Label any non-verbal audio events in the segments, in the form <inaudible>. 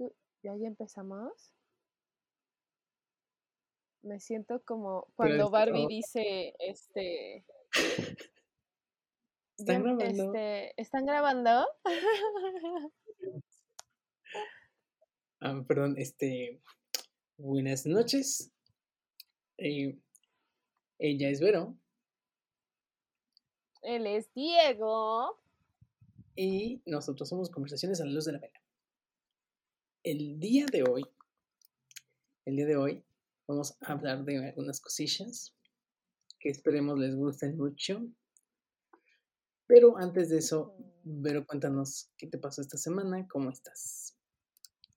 tú, ¿ya ya empezamos? Me siento como cuando Barbie dice, este... <laughs> ¿Están grabando? Este, ¿Están grabando? <laughs> Ah, perdón, este... Buenas noches. Eh, ella es Vero. Él es Diego. Y nosotros somos Conversaciones a la Luz de la Vela. El día de hoy, el día de hoy, vamos a hablar de algunas cosillas que esperemos les gusten mucho. Pero antes de eso, Vero, cuéntanos qué te pasó esta semana, cómo estás.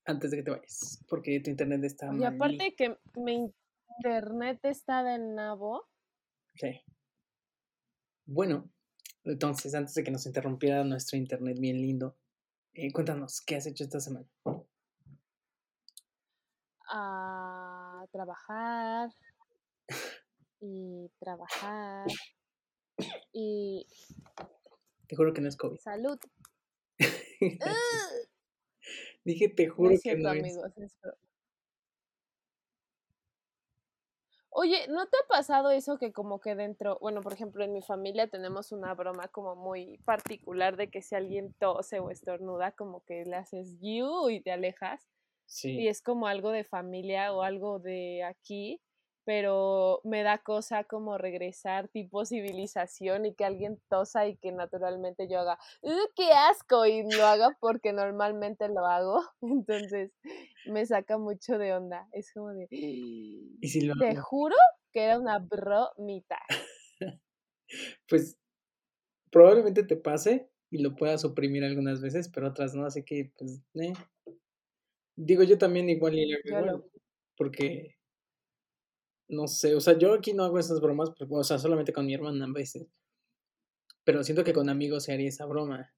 Antes de que te vayas, porque tu internet está Y aparte que mi internet está de nabo. Ok. Bueno, entonces, antes de que nos interrumpiera nuestro internet bien lindo, eh, cuéntanos, ¿qué has hecho esta semana? A trabajar y trabajar y... Te juro que no es COVID. Salud. <laughs> Dije, te juro que no es. Oye, ¿no te ha pasado eso que como que dentro, bueno, por ejemplo, en mi familia tenemos una broma como muy particular de que si alguien tose o estornuda, como que le haces you y te alejas? Sí. Y es como algo de familia o algo de aquí, pero me da cosa como regresar tipo civilización y que alguien tosa y que naturalmente yo haga, qué asco! Y lo haga porque normalmente lo hago. <laughs> Entonces me saca mucho de onda. Es como de, ¿Y si lo te juro que era una bromita. <laughs> pues probablemente te pase y lo puedas oprimir algunas veces, pero otras no, así que pues, eh. Digo yo también igual y porque no sé, o sea, yo aquí no hago esas bromas, porque, o sea, solamente con mi hermana a veces. Pero siento que con amigos se haría esa broma.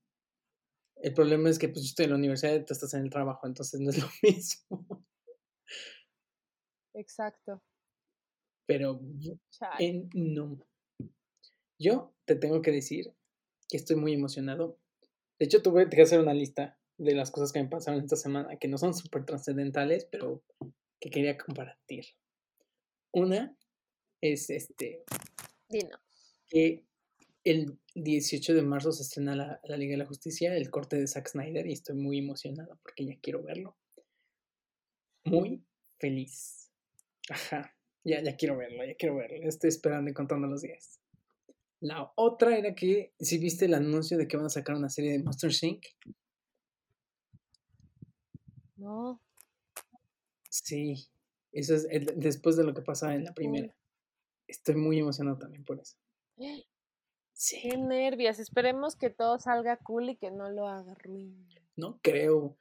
El problema es que pues yo estoy en la universidad y tú estás en el trabajo, entonces no es <laughs> lo mismo. Exacto. Pero en, no. Yo te tengo que decir que estoy muy emocionado. De hecho, tuve que hacer una lista de las cosas que me pasaron esta semana, que no son súper trascendentales, pero que quería compartir. Una es este. Que el 18 de marzo se estrena la, Liga de la Justicia, el corte de Zack Snyder, y estoy muy emocionada porque ya quiero verlo. Muy feliz. Ajá. Ya, ya quiero verlo, ya quiero verlo. Estoy esperando y contando los días. La otra era que, si viste el anuncio de que van a sacar una serie de Monster Inc. No. Sí, eso es después de lo que pasa en la primera. Estoy muy emocionado también por eso. Sí. Qué nervios. Esperemos que todo salga cool y que no lo haga ruin. No creo.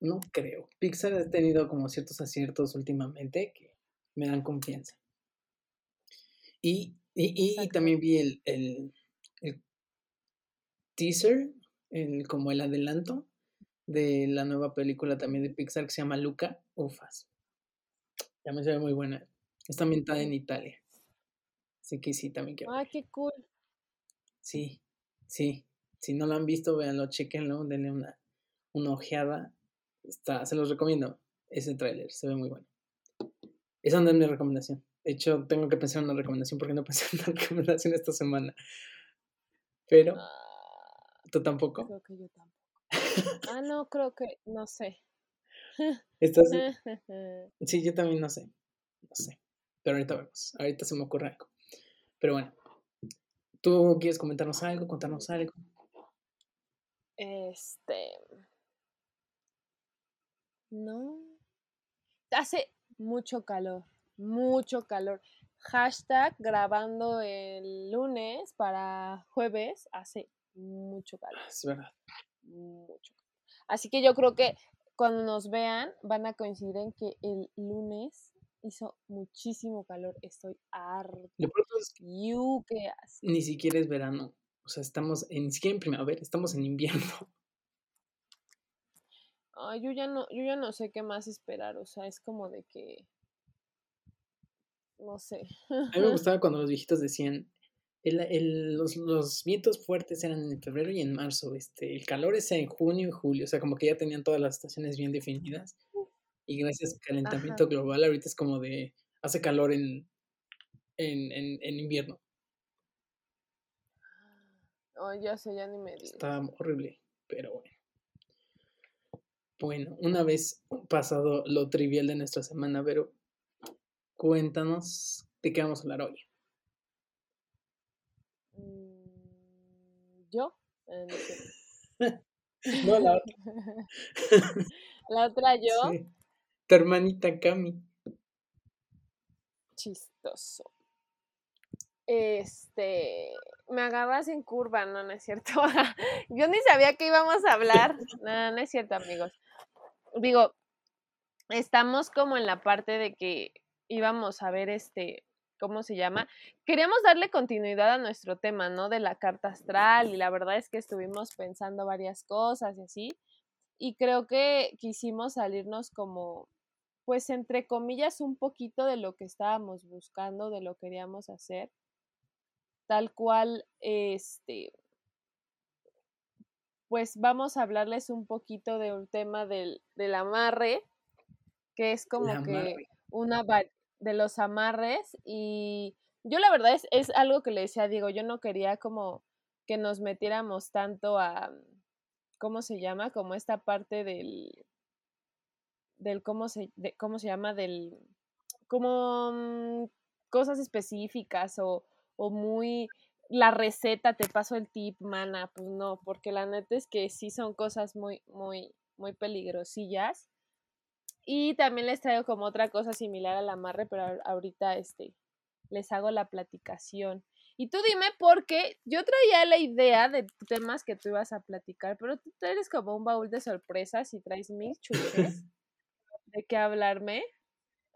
No creo. Pixar ha tenido como ciertos aciertos últimamente que me dan confianza. Y, y, también vi el, el, el teaser, el, como el adelanto de la nueva película también de Pixar que se llama Luca. Ufas. También se ve muy buena. Está ambientada en Italia. Así que sí, también quiero. Ah, qué cool. Sí, sí. Si no lo han visto, véanlo, chequenlo, denle una, una ojeada. Está, se los recomiendo. Ese tráiler, se ve muy bueno. Esa no es mi recomendación. De hecho, tengo que pensar en una recomendación porque no <laughs> pensé en una recomendación esta semana. Pero, ah, ¿tú tampoco? Creo que yo tampoco. Ah, no, creo que, no sé. <laughs> ¿Estás... <laughs> Sí, yo también no sé. No sé. Pero ahorita vemos. Ahorita se me ocurre algo. Pero bueno. ¿Tú quieres comentarnos algo? Contarnos algo? Este. No. Hace mucho calor. Mucho calor. Hashtag grabando el lunes para jueves. Hace mucho calor. Es verdad. Mucho. Así que yo creo que cuando nos vean van a coincidir en que el lunes hizo muchísimo calor, estoy harta. Lo you, ¿qué Ni siquiera es verano, o sea, estamos en, ni siquiera en primavera, estamos en invierno. Ay, yo ya no, yo ya no sé qué más esperar, o sea, es como de que no sé. A mí me <laughs> gustaba cuando los viejitos decían, el, los, los, vientos fuertes eran en febrero y en marzo. Este, el calor es en junio y julio. O sea, como que ya tenían todas las estaciones bien definidas. Y gracias al calentamiento global, ahorita es como de. Hace calor en, en, en, en invierno. Oh, ya sé, ya ni me. Está horrible, pero bueno. Bueno, una vez pasado lo trivial de nuestra semana, pero cuéntanos de qué vamos a hablar hoy. ¿Yo? Eh, no, <laughs> la otra. <laughs> ¿La otra yo? Sí. Tu hermanita Cami. Chistoso. Este, me agarras en curva, no, no es cierto. <laughs> Yo ni sabía que íbamos a hablar. No, no es cierto, amigos. Digo, estamos como en la parte de que íbamos a ver este, ¿cómo se llama? Queríamos darle continuidad a nuestro tema, ¿no? De la carta astral y la verdad es que estuvimos pensando varias cosas y así. Y creo que quisimos salirnos como, pues entre comillas, un poquito de lo que estábamos buscando, de lo que queríamos hacer tal cual, este, pues vamos a hablarles un poquito de un tema del, del amarre, que es como que una de los amarres y yo la verdad es, es algo que le decía a Diego, yo no quería como que nos metiéramos tanto a, ¿cómo se llama? Como esta parte del, del, ¿cómo se, cómo se llama? Del, como mm, cosas específicas o, o muy la receta, te paso el tip, mana, pues no, porque la neta es que sí son cosas muy, muy, muy peligrosillas. Y también les traigo como otra cosa similar al amarre, pero ahorita este, les hago la platicación. Y tú dime porque yo traía la idea de temas que tú ibas a platicar, pero tú eres como un baúl de sorpresas y traes mil chuches de qué hablarme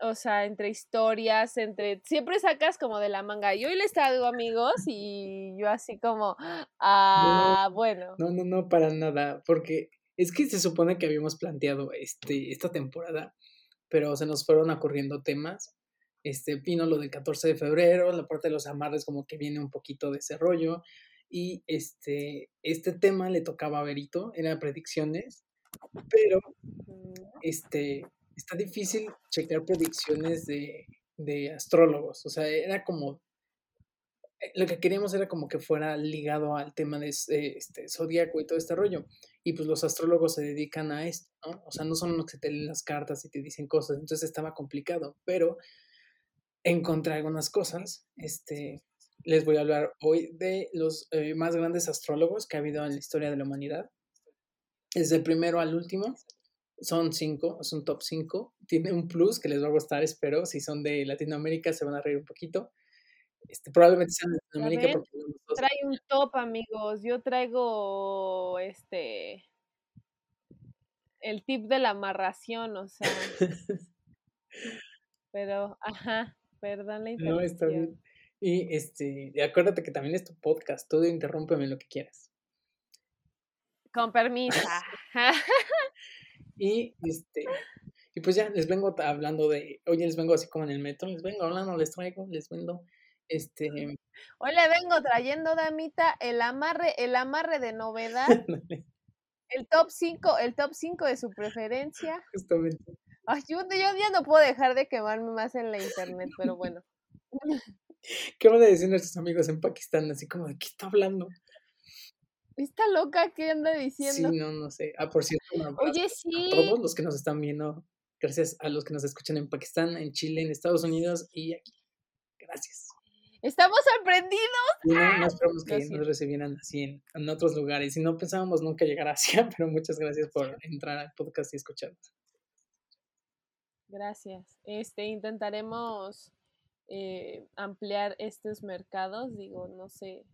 o sea, entre historias, entre, siempre sacas como de la manga. Y hoy les traigo amigos y yo así como, ah, bueno. No, no, no, para nada, porque es que se supone que habíamos planteado este, esta temporada, pero se nos fueron ocurriendo temas. Este, vino lo del 14 de febrero, la parte de los amarres como que viene un poquito de ese rollo. Y este, este tema le tocaba a Berito, eran predicciones, pero este, está difícil checar predicciones de, de astrólogos. O sea, era como lo que queríamos era como que fuera ligado al tema de este zodiaco y todo este rollo. Y pues los astrólogos se dedican a esto, ¿no? O sea, no son los que te leen las cartas y te dicen cosas, entonces estaba complicado, pero encontré algunas cosas. Este, les voy a hablar hoy de los eh, más grandes astrólogos que ha habido en la historia de la humanidad. Desde el primero al último, son cinco, es un top cinco. Tiene un plus que les va a gustar, espero. Si son de Latinoamérica, se van a reír un poquito. Este, probablemente sean de Latinoamérica. Trae un top, amigos. Yo traigo este el tip de la amarración, o sea. pero, ajá, perdón la interrupción. No, está bien. Y este, acuérdate que también es tu podcast, tú interrúmpeme lo que quieras. Con permiso. Y este, y pues ya les vengo hablando de, oye, les vengo así como en el metro, les vengo hablando, les traigo, les vendo, este. Hoy le vengo trayendo, damita, el amarre, el amarre de novedad. el top 5, el top 5 de su preferencia. Justamente. Ay, yo, yo ya no puedo dejar de quemarme más en la internet, pero bueno. <laughs> ¿Qué van a decir nuestros amigos en Pakistán? Así como, ¿de qué está hablando? ¿Está loca? ¿Qué anda diciendo? Sí, no, no sé. Ah, por cierto, Oye, sí. A todos los que nos están viendo, gracias a los que nos escuchan en Pakistán, en Chile, en Estados Unidos y aquí. Gracias. Estamos sorprendidos. no, no esperamos que nos recibieran así en, otros lugares. Y no pensábamos nunca llegar así, <laughs> pero muchas gracias por entrar al podcast y escucharnos. Gracias. Este, intentaremos eh, ampliar estos mercados. Digo, no sé,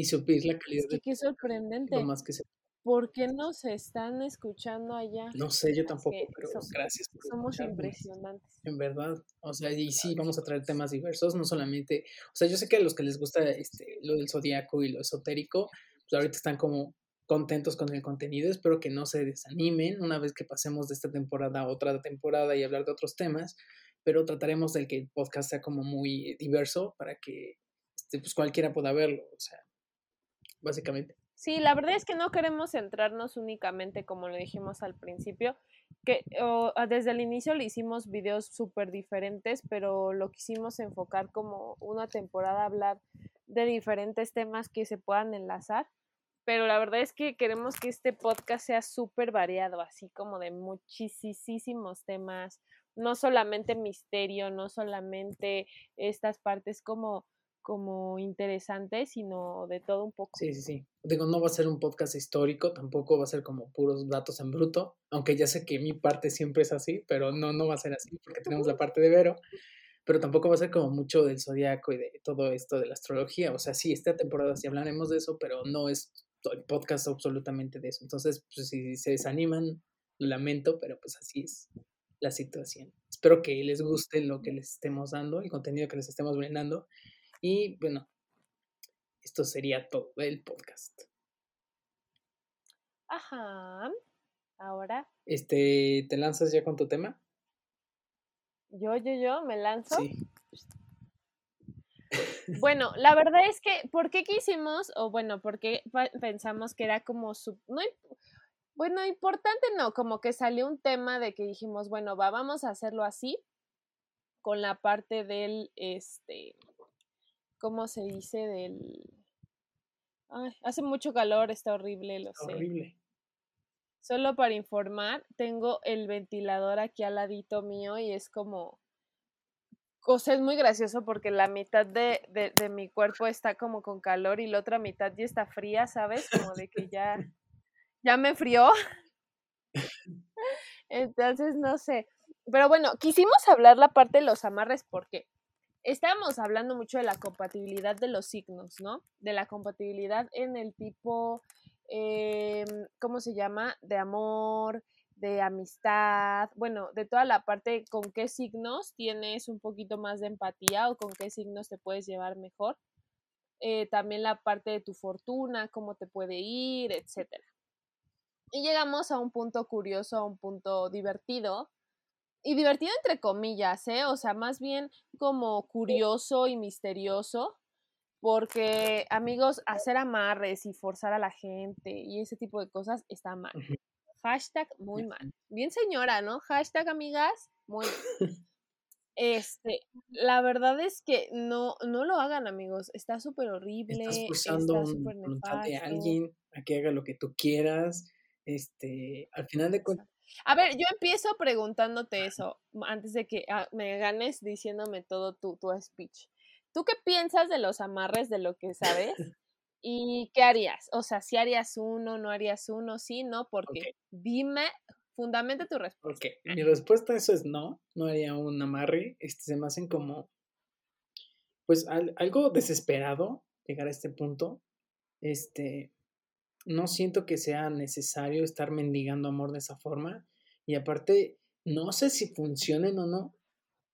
y suplir la calidad. Es que qué sorprendente. Lo más que se... ¿Por qué nos están escuchando allá? No sé, yo tampoco, pero gracias. Por somos impresionantes. En verdad, o sea, y sí, vamos a traer temas diversos, no solamente, o sea, yo sé que a los que les gusta este, lo del zodiaco y lo esotérico, pues ahorita están como contentos con el contenido, espero que no se desanimen una vez que pasemos de esta temporada a otra temporada y hablar de otros temas, pero trataremos de que el podcast sea como muy diverso para que este, pues cualquiera pueda verlo, o sea, básicamente. Sí, la verdad es que no queremos centrarnos únicamente, como lo dijimos al principio, que ah, desde el inicio le hicimos videos súper diferentes, pero lo quisimos enfocar como una temporada, hablar de diferentes temas que se puedan enlazar. Pero la verdad es que queremos que este podcast sea súper variado, así como de muchísimos temas, no solamente misterio, no solamente estas partes como como interesante, sino de todo un poco. Sí, sí, sí. Digo, no va a ser un podcast histórico, tampoco va a ser como puros datos en bruto, aunque ya sé que mi parte siempre es así, pero no, no va a ser así porque tenemos la parte de Vero, pero tampoco va a ser como mucho del zodiaco y de todo esto de la astrología. O sea, sí, esta temporada sí hablaremos de eso, pero no es el podcast absolutamente de eso. Entonces, pues si se desaniman, lo lamento, pero pues así es la situación. Espero que les guste lo que les estemos dando, el contenido que les estemos brindando. Y bueno, esto sería todo el podcast. Ajá. Ahora. Este, ¿te lanzas ya con tu tema? Yo, yo, yo, me lanzo. Sí. Bueno, la verdad es que, ¿por qué quisimos, o bueno, por qué pensamos que era como su, no, bueno, importante no, como que salió un tema de que dijimos, bueno, va, vamos a hacerlo así, con la parte del, este, ¿cómo se dice? Del... Ay, hace mucho calor, está horrible, lo sé. Horrible. Solo para informar, tengo el ventilador aquí al ladito mío y es como... O sea, es muy gracioso porque la mitad de, de, de mi cuerpo está como con calor y la otra mitad ya está fría, ¿sabes? Como de que ya, <laughs> ya me frió. Entonces, no sé. Pero bueno, quisimos hablar la parte de los amarres porque estábamos hablando mucho de la compatibilidad de los signos, ¿no? De la compatibilidad en el tipo, em, ¿cómo se llama? De amor, de amistad, bueno, de toda la parte con qué signos tienes un poquito más de empatía o con qué signos te puedes llevar mejor. Eh, también la parte de tu fortuna, cómo te puede ir, etc. Y llegamos a un punto curioso, a un punto divertido, y divertido entre comillas, ¿eh? O sea, más bien como curioso y misterioso, porque amigos, hacer amarres y forzar a la gente y ese tipo de cosas está mal. Hashtag muy mal. Bien señora, ¿no? Hashtag amigas, muy mal. <laughs> Este, la verdad es que no, no lo hagan, amigos. Está súper horrible. Estás forzando voluntad de alguien a que haga lo que tú quieras. Este, al final de cuentas, a ver, yo empiezo preguntándote eso antes de que ah, me ganes diciéndome todo tu, tu speech. ¿Tú qué piensas de los amarres de lo que sabes? <laughs> ¿Y qué harías? O sea, si harías uno, no harías uno, sí, no, porque dime, fundamente tu respuesta. Porque mi respuesta a eso es no, no haría un amarre. Este, se me hacen como, pues, algo desesperado llegar a este punto. Este, no siento que sea necesario estar mendigando amor de esa forma. Y aparte, no sé si funcionen o no,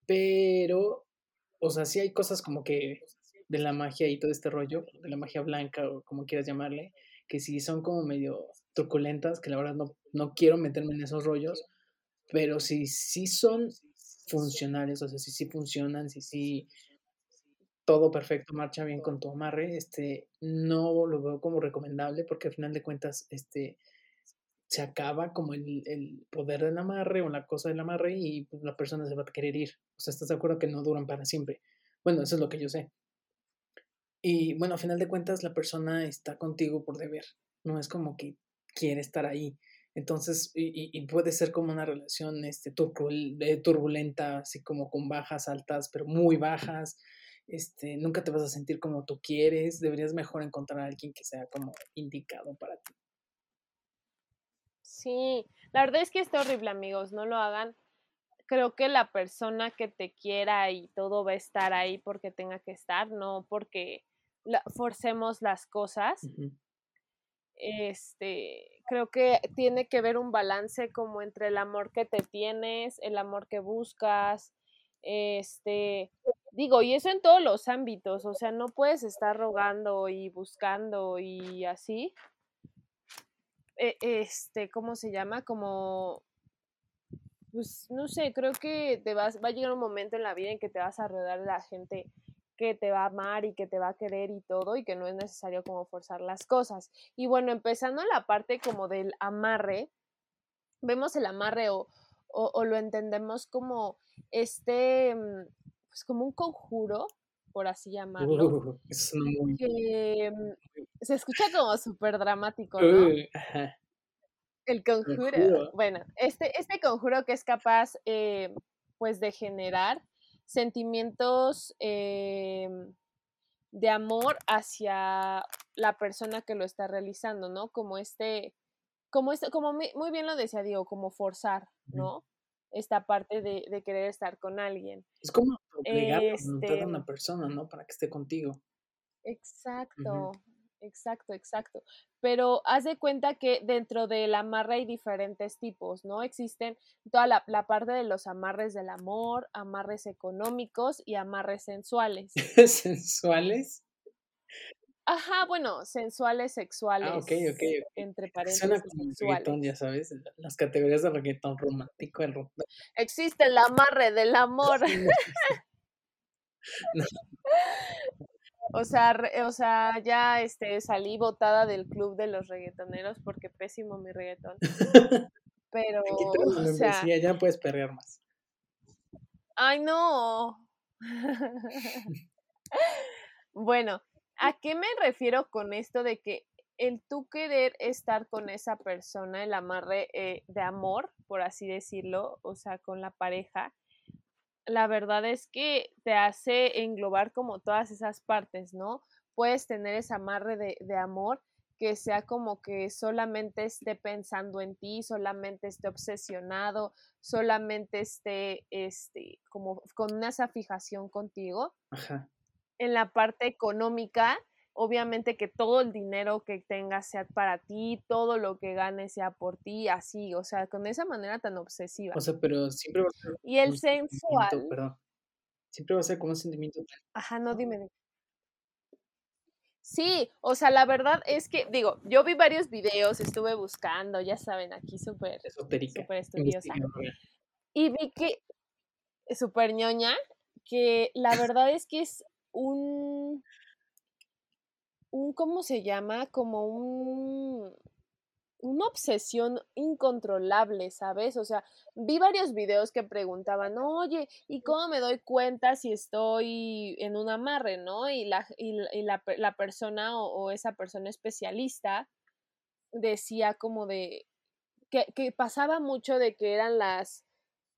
pero, o sea, sí hay cosas como que de la magia y todo este rollo, de la magia blanca o como quieras llamarle, que sí son como medio truculentas, que la verdad no, no quiero meterme en esos rollos, pero sí, sí son funcionales, o sea, sí, sí funcionan, sí, sí todo perfecto, marcha bien con tu amarre, este, no lo veo como recomendable porque al final de cuentas, este, se acaba como el, el poder del amarre o la cosa del amarre y pues, la persona se va a querer ir. O sea, ¿estás de acuerdo que no duran para siempre? Bueno, eso es lo que yo sé. Y bueno, al final de cuentas, la persona está contigo por deber, no es como que quiere estar ahí. Entonces, y, y puede ser como una relación este, turbulenta, así como con bajas, altas, pero muy bajas, este, nunca te vas a sentir como tú quieres, deberías mejor encontrar a alguien que sea como indicado para ti. Sí, la verdad es que está horrible, amigos, no lo hagan. Creo que la persona que te quiera y todo va a estar ahí porque tenga que estar, no porque forcemos las cosas. Este, creo que tiene que ver un balance como entre el amor que te tienes, el amor que buscas, este, digo, y eso en todos los ámbitos, o sea, no puedes estar rogando y buscando y así. E, este, ¿cómo se llama? Como, pues, no sé, creo que te vas, va a llegar un momento en la vida en que te vas a rodear de la gente que te va a amar y que te va a querer y todo y que no es necesario como forzar las cosas. Y bueno, empezando la parte como del amarre, vemos el amarre o, o, lo entendemos como este, mm, pues como un conjuro, por así llamarlo. Uh, que mm, se escucha como súper dramático, ¿no? El conjuro. Bueno, este, este conjuro que es capaz, eh, pues, de generar sentimientos em, de amor hacia la persona que lo está realizando, ¿no? Como este, como este, como muy bien lo decía Diego, como forzar, ¿no? Esta parte de, querer estar con alguien. Es como obligar a una este persona, ¿no? Para que esté contigo. Exacto, exacto, exacto. Pero haz de cuenta que dentro del amarre hay diferentes tipos, ¿no? Existen toda la, parte de los amarres del amor, amarres económicos y amarres sensuales. <laughs> ¿Sensuales? Ajá, bueno, sensuales, sexuales. Ah, ok, ok. Entre paréntesis. Suena como reggaetón, ya sabes, las categorías de reggaetón romántico. El... Existe el amarre del amor. <laughs> O sea, o sea, ya este, salí botada del club de los reggaetoneros porque pésimo mi reggaetón. Pero, o sea, ya puedes perrear más. Ay, no. <laughs> <laughs> bueno, ¿a qué me refiero con esto de que el tú querer estar con esa persona, el amarre eh, de amor, por así decirlo, o sea, con la pareja, la verdad es que te hace englobar como todas esas partes, ¿no? Puedes tener ese amarre de, amor que sea como que solamente esté pensando en ti, solamente esté obsesionado, solamente esté este, como con esa fijación contigo. Ajá. En la parte económica, obviamente que todo el dinero que tengas sea para ti, todo lo que ganes sea por ti, así, o sea, con esa manera tan obsesiva. O sea, pero siempre va a ser... Y el sensual... Perdón. Siempre va a ser como un sentimiento... Ajá, no, dime. Sí, o sea, la verdad es que, digo, yo vi varios videos, estuve buscando, ya saben, aquí súper... Súper estudiosa. Y vi que... Súper ñoña, que la verdad es que es un un, ¿cómo se llama? Como un, una obsesión incontrolable, ¿sabes? O sea, vi varios videos que preguntaban, oye, ¿y cómo me doy cuenta si estoy en un amarre, no? Y la, y, la, la, persona o, esa persona especialista decía como de, que, que pasaba mucho de que eran las,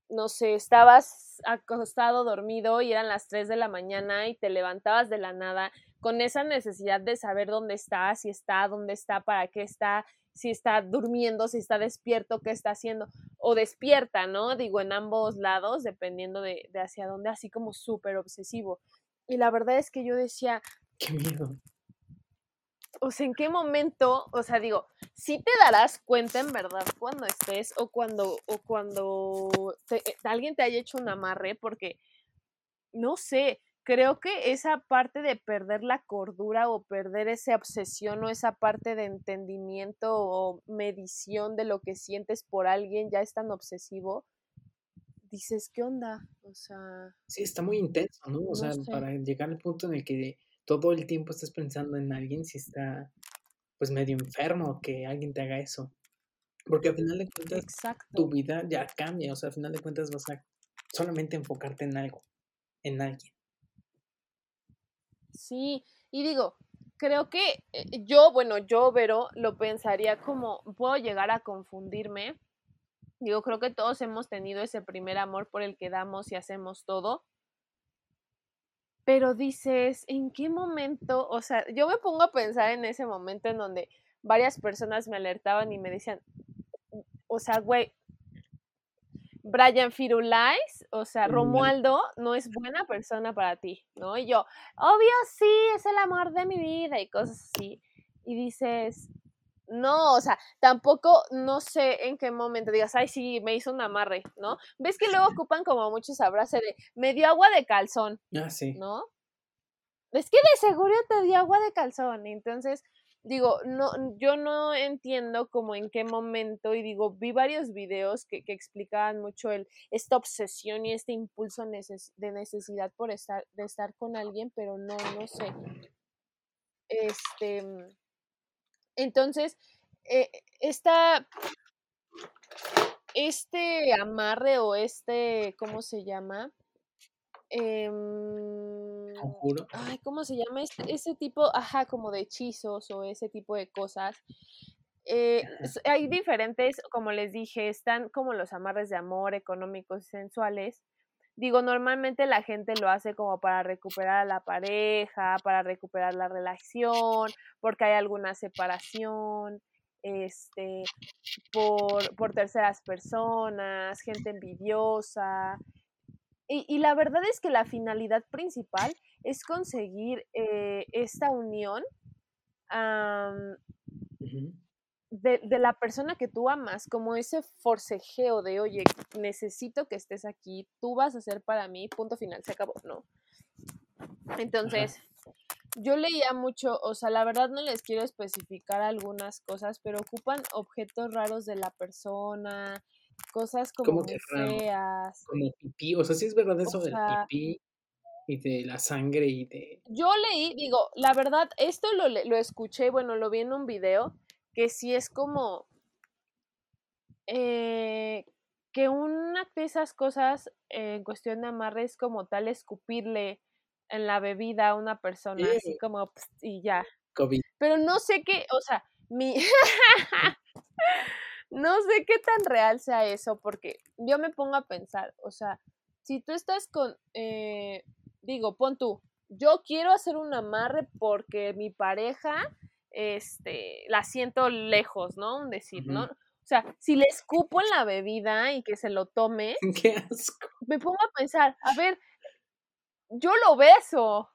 no sé, estabas acostado, dormido y eran las 3 de la mañana y te levantabas de la nada con esa necesidad de saber dónde está, si está, dónde está, para qué está, si está durmiendo, si está despierto, qué está haciendo, o despierta, ¿no? Digo, en ambos lados, dependiendo de, hacia dónde, así como súper obsesivo. Y la verdad es que yo decía... Qué miedo. O sea, ¿en qué momento? O sea, digo, sí te darás cuenta en verdad cuando estés o cuando, o cuando alguien te haya hecho un amarre, porque, no sé, creo que esa parte de perder la cordura o perder esa obsesión o esa parte de entendimiento o medición de lo que sientes por alguien ya es tan obsesivo, dices, ¿qué onda? O sea... Sí, está muy intenso, ¿no? O sea, para llegar al punto en el que todo el tiempo estás pensando en alguien, si está pues medio enfermo que alguien te haga eso. Porque al final de cuentas tu vida ya cambia, o sea, al final de cuentas vas a solamente enfocarte en algo, en alguien. Sí, y digo, creo que eh, yo, bueno, yo, Vero, lo pensaría como, puedo llegar a confundirme. Digo, creo que todos hemos tenido ese primer amor por el que damos y hacemos todo. Pero dices, ¿en qué momento? O sea, yo me pongo a pensar en ese momento en donde varias personas me alertaban y me decían, o sea, güey, Brian Firulais, o sea, Romualdo no es buena persona para ti, ¿no? Y yo, obvio sí, es el amor de mi vida y cosas así. Y dices, no, o sea, tampoco no sé en qué momento digas, ay, sí, me hizo un amarre, ¿no? Ves que luego ocupan como muchos abrazos de, me dio agua de calzón, ah, sí. ¿no? Es que de seguro te dio agua de calzón, entonces digo, no, yo no entiendo como en qué momento, y digo, vi varios videos que, que explicaban mucho el, esta obsesión y este impulso de necesidad por estar, de estar con alguien, pero no, no sé. Este, entonces, eh, esta, este amarre o este, ¿cómo se llama? Eh, Ay, ¿cómo se llama? Este, ese tipo, ajá, como de hechizos o ese tipo de cosas. Eh, hay diferentes, como les dije, están como los amarres de amor económicos y sensuales. Digo, normalmente la gente lo hace como para recuperar a la pareja, para recuperar la relación, porque hay alguna separación, este, por, por terceras personas, gente envidiosa, y, la verdad es que la finalidad principal es conseguir eh, esta unión de, de, la persona que tú amas, como ese forcejeo de, oye, necesito que estés aquí, tú vas a ser para mí, punto final, se acabó, ¿no? Entonces, yo leía mucho, o sea, la verdad no les quiero especificar algunas cosas, pero ocupan objetos raros de la persona, cosas como muy feas. Como pipí, o sea, sí es verdad eso del pipí y de la sangre y de... Yo leí, digo, la verdad, esto lo, lo escuché, bueno, lo vi en un video, que sí es como... Eh, que una de esas cosas en cuestión de amarre es como tal escupirle en la bebida a una persona, así como y ya. Pero no sé qué, o sea, mi <laughs> no sé qué tan real sea eso, porque yo me pongo a pensar, o sea, si tú estás con, eh, digo, pon tú, yo quiero hacer un amarre porque mi pareja, este, la siento lejos, ¿no? Un decir, ¿no? O sea, si le escupo en la bebida y que se lo tome, <laughs> qué asco. Me pongo a pensar, a ver, yo lo beso.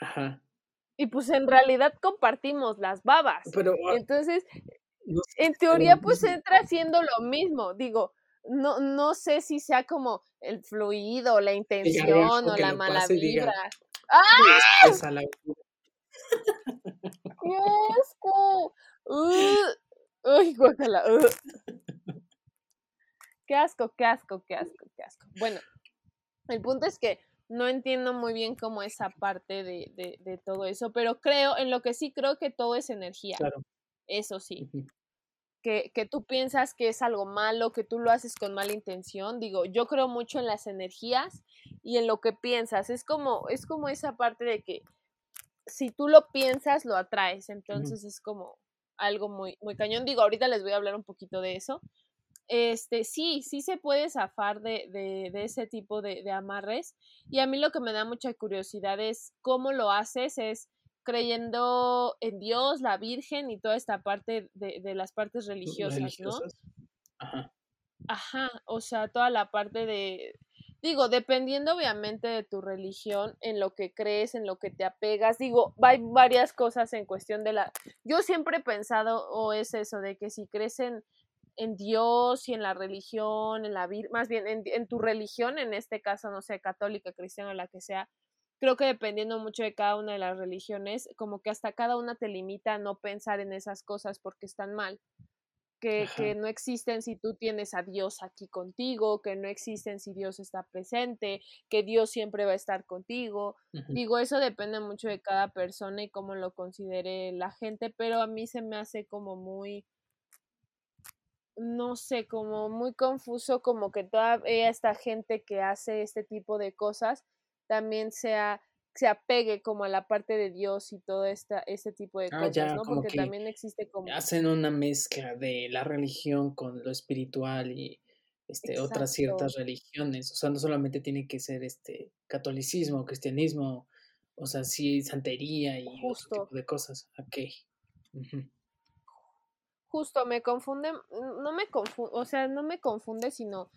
Ajá. Y pues en realidad compartimos las babas. Pero, ah, Entonces, en teoría, pues entra haciendo lo mismo. Digo, no, no sé si sea como el fluido, la intención o la mala vibra. ¡Ah! ¡Qué asco! ¡Uy, guácala! ¡Qué asco, qué asco, qué asco, qué asco! Bueno, el punto es que no entiendo muy bien cómo esa parte de, de, de, todo eso, pero creo, en lo que sí creo que todo es energía. Claro. Eso sí. que, que, tú piensas que es algo malo, que tú lo haces con mala intención. Digo, yo creo mucho en las energías y en lo que piensas. Es como, es como esa parte de que si tú lo piensas, lo atraes. Entonces es como algo muy, muy cañón. Digo, ahorita les voy a hablar un poquito de eso. Este, sí, sí se puede zafar de, de, de ese tipo de, de amarres. Y a mí lo que me da mucha curiosidad es cómo lo haces, es creyendo en Dios, la Virgen y toda esta parte de, de las partes religiosas, ¿no? Ajá. Ajá, o sea, toda la parte de, digo, dependiendo obviamente de tu religión, en lo que crees, en lo que te apegas, digo, hay varias cosas en cuestión de la... Yo siempre he pensado, o es eso, de que si crees en, en Dios y en la religión, en la más bien en, en, tu religión, en este caso, no sé, católica, cristiana, la que sea, creo que dependiendo mucho de cada una de las religiones, como que hasta cada una te limita a no pensar en esas cosas porque están mal. Que, que, no existen si tú tienes a Dios aquí contigo, que no existen si Dios está presente, que Dios siempre va a estar contigo. Digo, eso depende mucho de cada persona y cómo lo considere la gente, pero a mí se me hace como muy, no sé, como muy confuso, como que toda esta gente que hace este tipo de cosas también sea se apegue como a la parte de Dios y todo esta, este tipo de ah, cosas, ¿no? Porque también existe como... Hacen una mezcla de la religión con lo espiritual y este, otras ciertas religiones. O sea, no solamente tiene que ser este catolicismo, cristianismo, o sea, sí, santería y Justo. tipo de cosas. Ok. Justo, me confunde, no me confunde, o sea, no me confunde, sino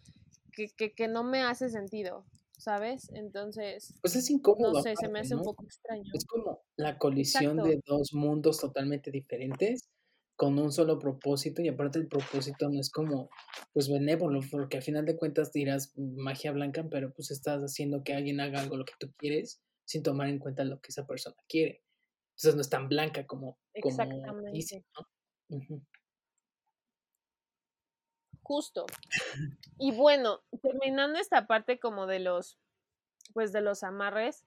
que, que, que no me hace sentido. ¿Sabes? Entonces, pues es incómodo. No sé, se me hace un poco extraño. Es como la colisión de dos mundos totalmente diferentes con un solo propósito y aparte el propósito no es como pues benévolo porque al final de cuentas dirás magia blanca pero pues estás haciendo que alguien haga algo lo que tú quieres sin tomar en cuenta lo que esa persona quiere entonces no es tan blanca como Exactamente. Justo. Y bueno, terminando esta parte como de los, pues de los amarres,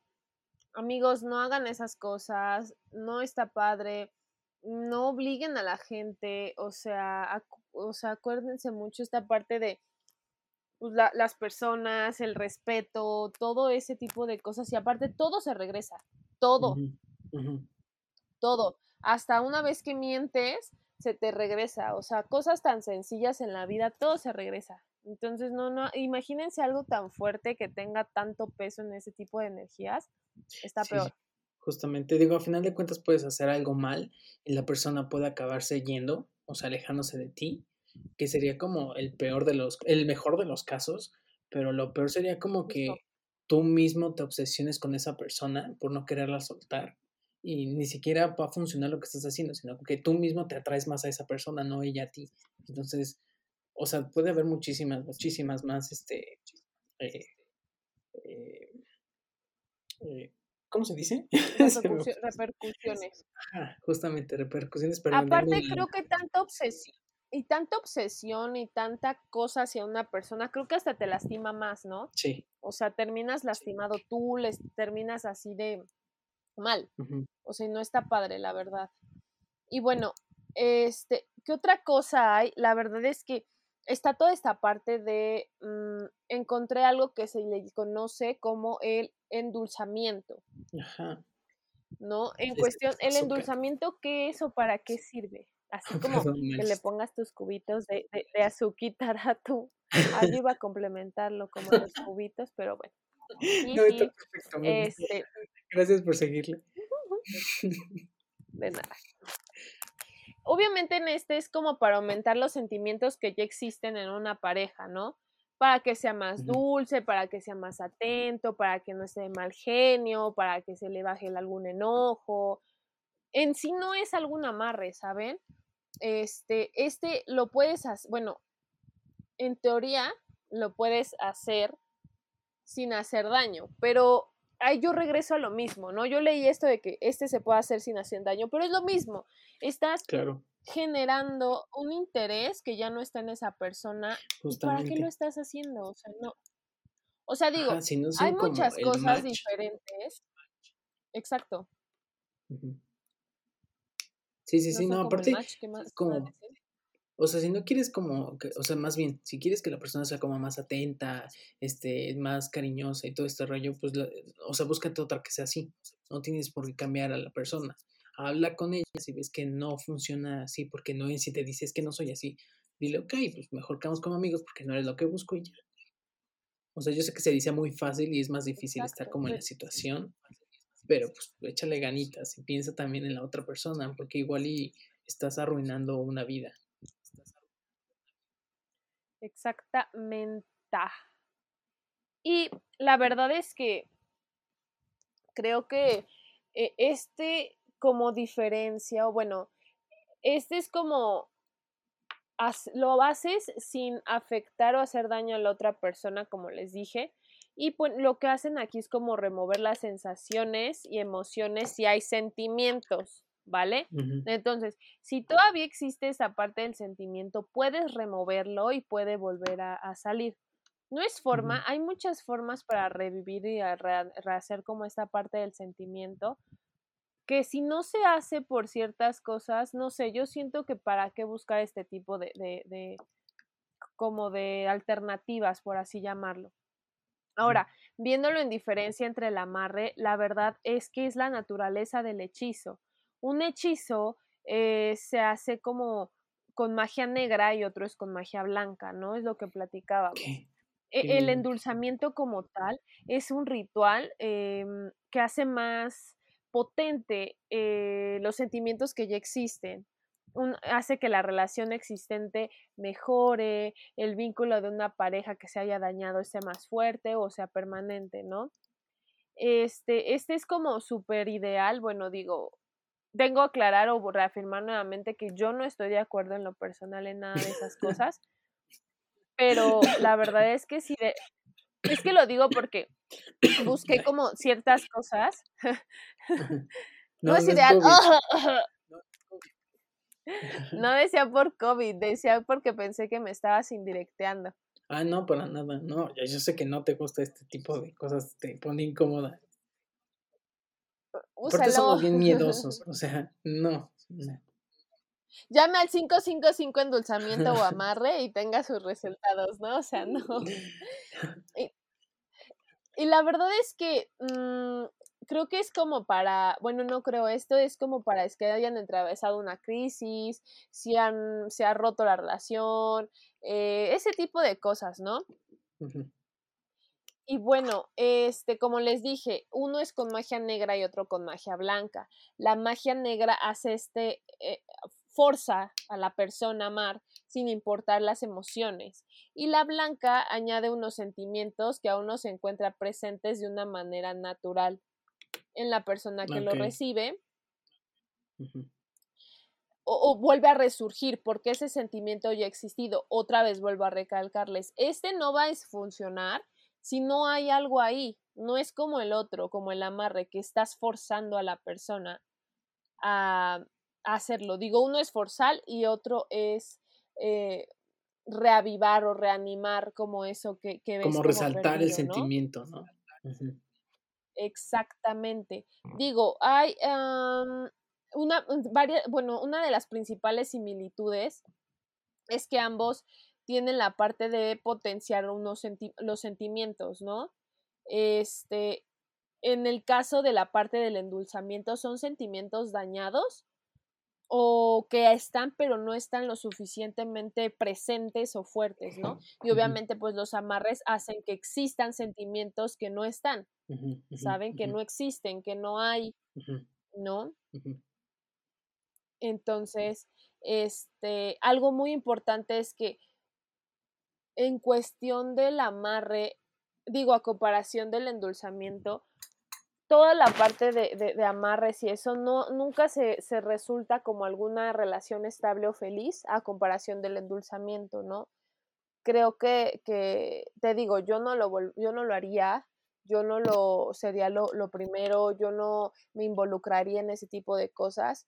amigos, no hagan esas cosas, no está padre, no obliguen a la gente, o sea, o sea, acuérdense mucho esta parte de pues, las personas, el respeto, todo ese tipo de cosas y aparte todo se regresa, todo, todo, hasta una vez que mientes, se te regresa, o sea, cosas tan sencillas en la vida, todo se regresa. Entonces, no, no, imagínense algo tan fuerte que tenga tanto peso en ese tipo de energías, está peor. Justamente, digo, a final de cuentas puedes hacer algo mal y la persona puede acabarse yendo, o sea, alejándose de ti, que sería como el peor de los, el mejor de los casos, pero lo peor sería como que tú mismo te obsesiones con esa persona por no quererla soltar y ni siquiera va a funcionar lo que estás haciendo, sino que tú mismo te atraes más a esa persona, no ella a ti. Entonces, o sea, puede haber muchísimas, muchísimas más, este, eh, eh, eh, ¿cómo se dice? <laughs> repercusiones. justamente, repercusiones. Pero Aparte, creo que tanta obsesión, y tanta obsesión y tanta cosa hacia una persona, creo que hasta te lastima más, ¿no? Sí. O sea, terminas lastimado tú, les terminas así de mal. O sea, no está padre, la verdad. Y bueno, este, ¿qué otra cosa hay? La verdad es que está toda esta parte de, mm, encontré algo que se le conoce como el endulzamiento. Ajá. ¿No? En cuestión, el endulzamiento, ¿qué es o para qué sirve? Así <laughs> como que le pongas tus cubitos de, de, de azuquitar a <laughs> tu. Ahí iba a complementarlo como los cubitos, pero bueno. <laughs> No, perfecto, este, Gracias por seguirle. De nada. Obviamente en este es como para aumentar los sentimientos que ya existen en una pareja, ¿no? Para que sea más dulce, para que sea más atento, para que no esté de mal genio, para que se le baje algún enojo. En sí no es algún amarre, ¿saben? Este, este lo puedes hacer, bueno, en teoría lo puedes hacer sin hacer daño, pero ahí yo regreso a lo mismo, ¿no? Yo leí esto de que este se puede hacer sin hacer daño, pero es lo mismo. Estás generando un interés que ya no está en esa persona. ¿Para qué lo estás haciendo? O sea, no. O sea, digo, hay muchas cosas diferentes. Exacto. Sí, sí, sí, no, aparte, como, o sea, si no quieres como, o sea, más bien, si quieres que la persona sea como más atenta, este, más cariñosa y todo este rollo, pues, o sea, búscate otra que sea así. No tienes por qué cambiar a la persona. Habla con ella si ves que no funciona así, porque no es si te dices que no soy así. Dile, ok, pues mejor quedamos como amigos porque no eres lo que busco y ya. O sea, yo sé que se dice muy fácil y es más difícil estar como en la situación, pero pues échale ganitas y piensa también en la otra persona, porque igual y estás arruinando una vida. Exactamente. Y la verdad es que creo que eh, este como diferencia, o bueno, este es como lo haces sin afectar o hacer daño a la otra persona, como les dije. Y pues lo que hacen aquí es como remover las sensaciones y emociones si hay sentimientos. ¿Vale? Entonces, si todavía existe esa parte del sentimiento, puedes removerlo y puede volver a, salir. No es forma, hay muchas formas para revivir y rehacer como esta parte del sentimiento, que si no se hace por ciertas cosas, no sé, yo siento que para qué buscar este tipo de, de, de como de alternativas, por así llamarlo. Ahora, viéndolo en diferencia entre el amarre, la verdad es que es la naturaleza del hechizo un hechizo eh, se hace como con magia negra y otro es con magia blanca, ¿no? Es lo que platicábamos. E, el endulzamiento como tal es un ritual em, que hace más potente eh, los sentimientos que ya existen. hace que la relación existente mejore, el vínculo de una pareja que se haya dañado esté más fuerte o sea permanente, ¿no? Este, este es como súper ideal, bueno, digo, tengo que aclarar o reafirmar nuevamente que yo no estoy de acuerdo en lo personal en nada de esas cosas, pero la verdad es que sí, es que lo digo porque busqué como ciertas cosas. <laughs> no, es ideal. <laughs> No decía por COVID, decía porque pensé que me estabas indirecteando. Ah, no, para nada. No, yo sé que no te gusta este tipo de cosas, te pone incómoda. Porque somos bien <laughs> miedosos, o sea, no. Llame al 555 endulzamiento o <laughs> amarre y tenga sus resultados, ¿no? O sea, no. <laughs> Y, la verdad es que mm, creo que es como para, bueno, no creo, esto es como para es que hayan atravesado una crisis, si han, se ha roto la relación, eh, ese tipo de cosas, ¿no? Y bueno, este, como les dije, uno es con magia negra y otro con magia blanca. La magia negra hace este, eh, forza a la persona a amar sin importar las emociones. Y la blanca añade unos sentimientos que aún no se encuentran presentes de una manera natural en la persona que lo recibe. o, vuelve a resurgir porque ese sentimiento ya ha existido. Otra vez vuelvo a recalcarles, este no va a funcionar si no hay algo ahí. No es como el otro, como el amarre, que estás forzando a la persona a, hacerlo. Digo, uno es forzar y otro es eh, reavivar o reanimar como eso que, que ves. Como, resaltar el sentimiento, ¿no? Exactamente. Digo, hay una, varias, bueno, una de las principales similitudes es que ambos tienen la parte de potenciar unos los sentimientos, ¿no? Este, en el caso de la parte del endulzamiento, son sentimientos dañados o que están pero no están lo suficientemente presentes o fuertes, ¿no? Y obviamente pues los amarres hacen que existan sentimientos que no están, saben que no existen, que no hay, ¿no? Entonces, este, algo muy importante es que en cuestión del amarre, digo, a comparación del endulzamiento, toda la parte de, de, amarres y eso no, nunca se, se, resulta como alguna relación estable o feliz a comparación del endulzamiento, ¿no? Creo que, que te digo, yo no lo, yo no lo haría, yo no lo sería lo, lo, primero, yo no me involucraría en ese tipo de cosas.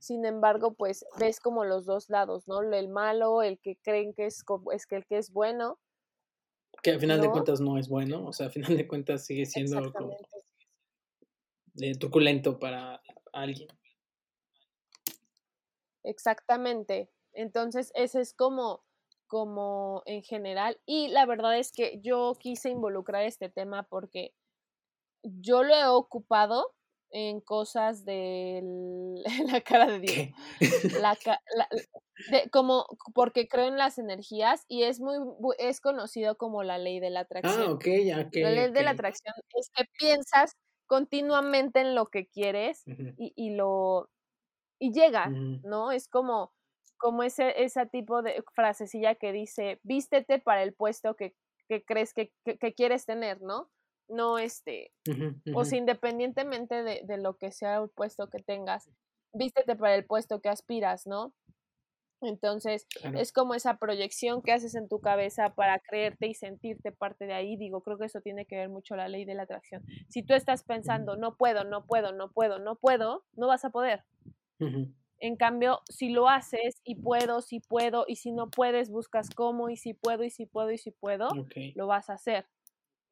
Sin embargo, pues ves como los dos lados, ¿no? El malo, el que creen que es, es que el que es bueno. Que al final de cuentas no es bueno, o sea, al final de cuentas sigue siendo de truculento para alguien. Exactamente. Entonces, ese es como, como en general. Y la verdad es que yo quise involucrar este tema porque yo lo he ocupado en cosas de <laughs> la cara de Dios. La, <laughs> como porque creo en las energías y es muy es conocido como la ley de la ah, atracción. Ah, ok, ya, La ley de la atracción es que piensas continuamente en lo que quieres y, y, lo y llega, ¿no? Es como, como ese, ese tipo de frasecilla que dice, vístete para el puesto que, que crees que, que, quieres tener, ¿no? No este, o sea, independientemente de, de, lo que sea el puesto que tengas, vístete para el puesto que aspiras, ¿no? Entonces, es como esa proyección que haces en tu cabeza para creerte y sentirte parte de ahí. Digo, creo que eso tiene que ver mucho la ley de la atracción. Si tú estás pensando, no puedo, no puedo, no puedo, no puedo, no vas a poder. En cambio, si lo haces y puedo, si puedo, y si no puedes, buscas cómo, y si puedo, y si puedo, y si puedo, lo vas a hacer,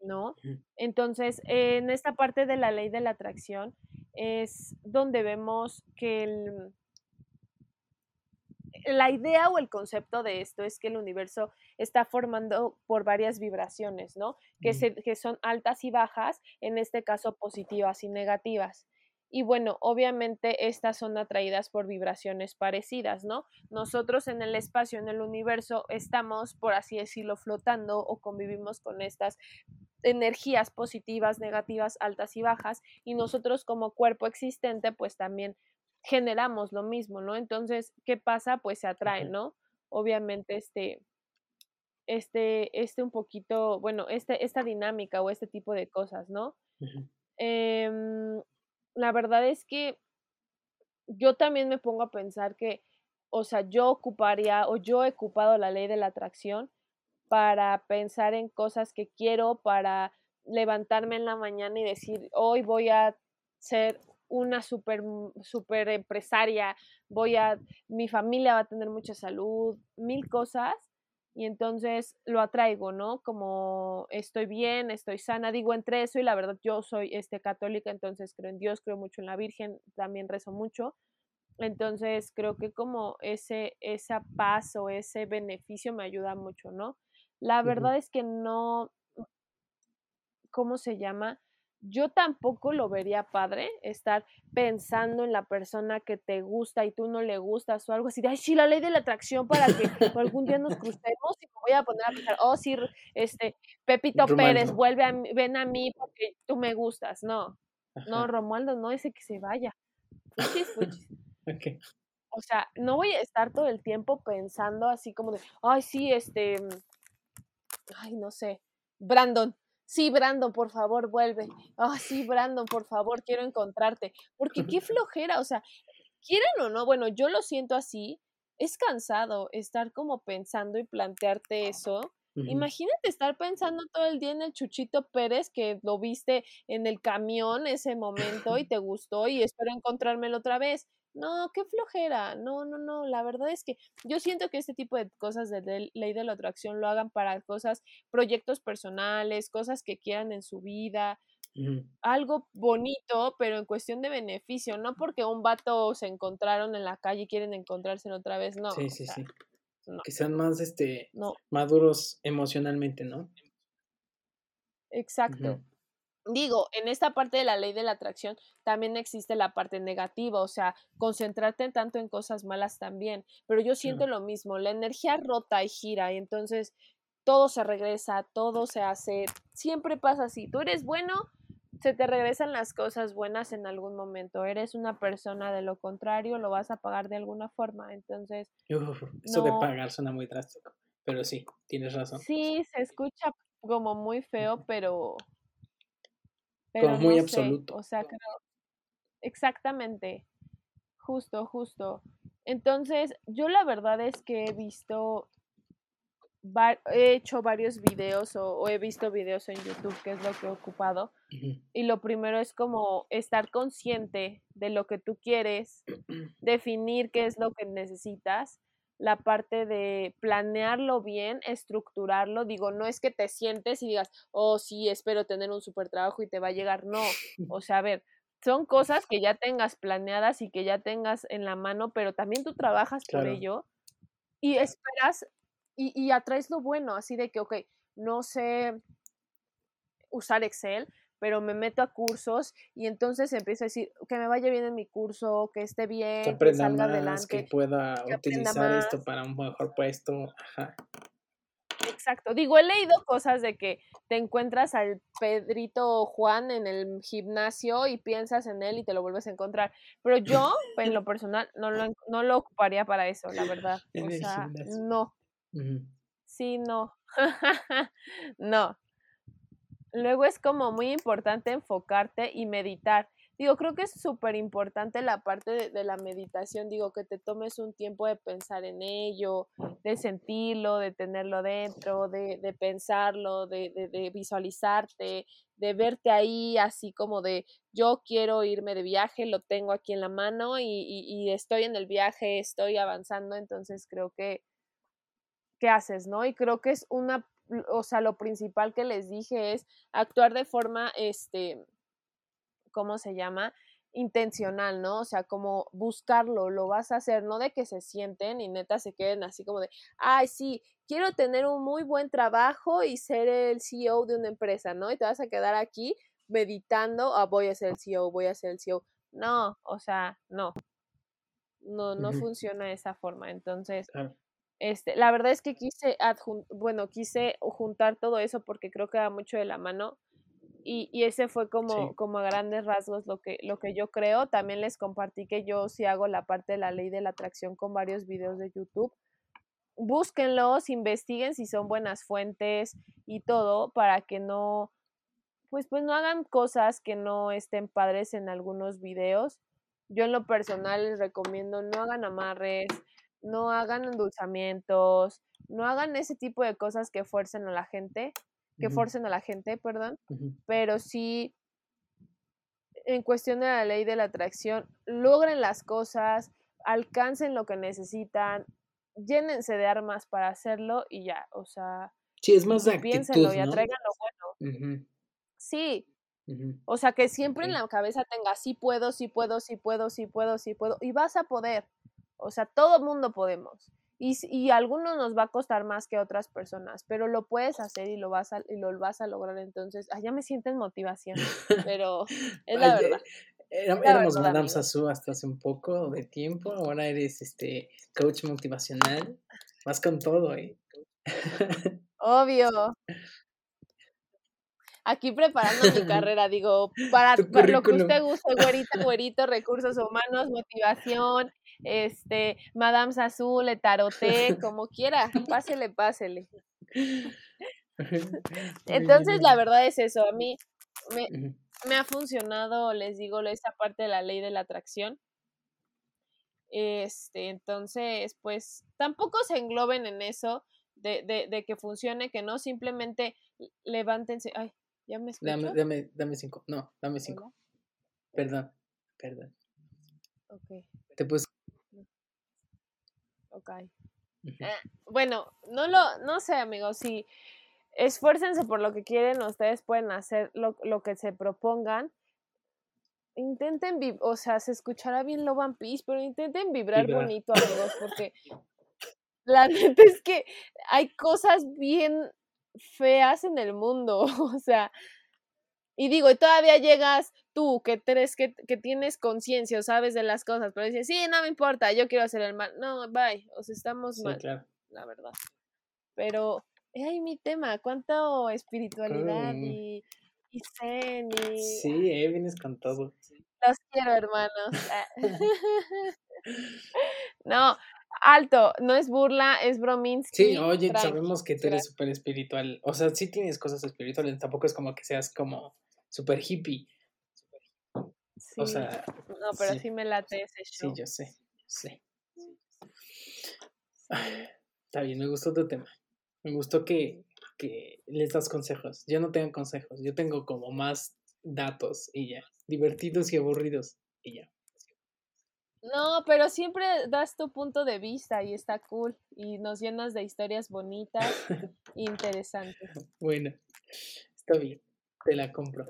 ¿no? Entonces, en esta parte de la ley de la atracción es donde vemos que el la idea o el concepto de esto es que el universo está formando por varias vibraciones, ¿no? Que, se, que son altas y bajas, en este caso positivas y negativas. Y bueno, obviamente estas son atraídas por vibraciones parecidas, ¿no? Nosotros en el espacio, en el universo, estamos, por así decirlo, flotando o convivimos con estas energías positivas, negativas, altas y bajas, y nosotros como cuerpo existente, pues también generamos lo mismo, ¿no? Entonces, ¿qué pasa? Pues se atrae, ¿no? Obviamente, este, este, este un poquito, bueno, este, esta dinámica o este tipo de cosas, ¿no? La verdad es que yo también me pongo a pensar que, o sea, yo ocuparía o yo he ocupado la ley de la atracción para pensar en cosas que quiero, para levantarme en la mañana y decir, hoy voy a ser una super, super empresaria, voy a, mi familia va a tener mucha salud, mil cosas, y entonces lo atraigo, ¿no? Como estoy bien, estoy sana, digo entre eso y la verdad yo soy este católica, entonces creo en Dios, creo mucho en la Virgen, también rezo mucho. Entonces creo que como ese esa paz o ese beneficio me ayuda mucho, ¿no? La verdad es que no ¿cómo se llama? Yo tampoco lo vería padre estar pensando en la persona que te gusta y tú no le gustas o algo así de, ay, sí, la ley de la atracción para que algún día nos crucemos y me voy a poner a pensar, oh, sí, este, Pepito Pérez, vuelve a mí, ven a mí porque tú me gustas. No, no, Romualdo, no, ese que se vaya. <laughs> O sea, no voy a estar todo el tiempo pensando así como de, ay, sí, este, ay, no sé, Brandon, sí, Brandon, por favor, vuelve. Ah, sí, Brandon, por favor, quiero encontrarte. Porque qué <laughs> flojera, o sea, quieran o no, bueno, yo lo siento así, es cansado estar como pensando y plantearte eso. Imagínate estar pensando todo el día en el Chuchito Pérez que lo viste en el camión ese momento y <laughs> te gustó y espero encontrármelo otra vez. No, qué flojera. No, no, no. La verdad es que yo siento que este tipo de cosas de, ley de la atracción lo hagan para cosas, proyectos personales, cosas que quieran en su vida. Algo bonito, pero en cuestión de beneficio, no porque un vato se encontraron en la calle y quieren encontrarse otra vez, no. Sí, sí, sí. Que sean más este maduros emocionalmente, ¿no? Exacto digo, en esta parte de la ley de la atracción también existe la parte negativa, o sea, concentrarte tanto en cosas malas también, pero yo siento lo mismo, la energía rota y gira y entonces todo se regresa, todo se hace, siempre pasa así, tú eres bueno, se te regresan las cosas buenas en algún momento, eres una persona de lo contrario, lo vas a pagar de alguna forma, entonces... eso de pagar suena muy drástico, pero sí, tienes razón. Sí, se escucha como muy feo, pero como muy absoluto. o sea, creo, exactamente, justo, justo. Entonces, yo la verdad es que he visto, he hecho varios videos o, he visto videos en YouTube, que es lo que he ocupado. Y lo primero es como estar consciente de lo que tú quieres, <clears throat> definir qué es lo que necesitas la parte de planearlo bien, estructurarlo. Digo, no es que te sientes y digas, oh, sí, espero tener un super trabajo y te va a llegar. No, <laughs> o sea, a ver, son cosas que ya tengas planeadas y que ya tengas en la mano, pero también tú trabajas por ello y esperas y, y atraes lo bueno, así de que, ok, no sé usar Excel, pero me meto a cursos y entonces empiezo a decir que me vaya bien en mi curso, que esté bien, que, aprenda salga más, adelante, que pueda utilizar esto para un mejor puesto. Exacto. Digo, he leído cosas de que te encuentras al Pedrito Juan en el gimnasio y piensas en él y te lo vuelves a encontrar. Pero yo, en lo personal, no lo, no lo ocuparía para eso, la verdad. o sea, no. Sí, no. <laughs> no. Luego es como muy importante enfocarte y meditar. Digo, creo que es súper importante la parte de, la meditación, digo, que te tomes un tiempo de pensar en ello, de sentirlo, de tenerlo dentro, de, de pensarlo, de, de, visualizarte, de verte ahí así como de yo quiero irme de viaje, lo tengo aquí en la mano y, y estoy en el viaje, estoy avanzando, entonces creo que, ¿qué haces, no? Y creo que es una o sea, lo principal que les dije es actuar de forma, este, ¿cómo se llama? intencional, ¿no? O sea, como buscarlo, lo vas a hacer, no de que se sienten y neta se queden así como de, ay, sí, quiero tener un muy buen trabajo y ser el CEO de una empresa, ¿no? Y te vas a quedar aquí meditando, ah, voy a ser el CEO, voy a ser el CEO. No, o sea, no. No, no funciona de esa forma. Entonces, este, la verdad es que quise bueno, quise juntar todo eso porque creo que va mucho de la mano. Y, y ese fue como, como a grandes rasgos lo que, lo que yo creo. También les compartí que yo sí hago la parte de la ley de la atracción con varios videos de YouTube. Búsquenlos, investiguen si son buenas fuentes y todo para que no, pues, pues no hagan cosas que no estén padres en algunos videos. Yo en lo personal les recomiendo no hagan amarres, no hagan endulzamientos, no hagan ese tipo de cosas que fuercen a la gente, que forcen a la gente, perdón, pero sí en cuestión de la ley de la atracción, logren las cosas, alcancen lo que necesitan, llénense de armas para hacerlo y ya, o sea, sí, es más piénsenlo y atraigan lo bueno. Sí, o sea, que siempre en la cabeza tenga, sí puedo, sí puedo, sí puedo, sí puedo, sí puedo, y vas a poder. O sea, todo mundo podemos. Y, y a algunos nos va a costar más que a otras personas, pero lo puedes hacer y lo vas a, y lo vas a lograr. Entonces, ya me siento en motivación, pero <laughs> es la verdad. éramos Madame Sassou hasta hace un poco de tiempo, ahora eres este coach motivacional. Vas con todo, ¿eh? <laughs> Obvio aquí preparando mi <laughs> carrera, digo, para, lo que usted guste, güerita, güerito, recursos humanos, motivación, este, Madame Azul, taroté, <laughs> como quiera, pásele, pásele. <laughs> Entonces, la verdad es eso, a mí me, me ha funcionado, les digo, esa parte de la ley de la atracción. Este, entonces, pues tampoco se engloben en eso de, de, de que funcione, que no simplemente levántense, ay, ¿Ya me Dame, dame, dame cinco. No, dame cinco. Perdón, perdón. Ok. Te puse. Ok. Eh, bueno, no lo, no sé, amigos, si esfuércense por lo que quieren, ustedes pueden hacer lo, lo que se propongan. Intenten, o sea, se escuchará bien lo One Piece, pero intenten vibrar, bonito, amigos, porque la <laughs> neta es que hay cosas bien feas en el mundo, <laughs> o sea, y digo, y todavía llegas tú que, tres, que, que tienes conciencia o sabes de las cosas, pero dices, sí, no me importa, yo quiero hacer el mal. No, bye, o sea, estamos mal, la verdad. Pero, ay, mi tema, cuánto espiritualidad mm. y, y zen y... Sí, eh, vienes con todo. Los quiero, hermanos. Ah. <laughs> <laughs> no, alto, no es burla, es brominsky. Sí, oye, sabemos que tú eres súper espiritual. O sea, sí tienes cosas espirituales, tampoco es como que seas como súper hippie. Sí, o sea, no, pero sí. me late ese show. Sí, yo sé, sé. está bien, me gustó tu tema. Me gustó que, que les das consejos. Yo no tengo consejos, yo tengo como más datos y ya. Divertidos y aburridos y ya. No, pero siempre das tu punto de vista y está cool y nos llenas de historias bonitas e <laughs> interesantes. Bueno, está bien, te la compro.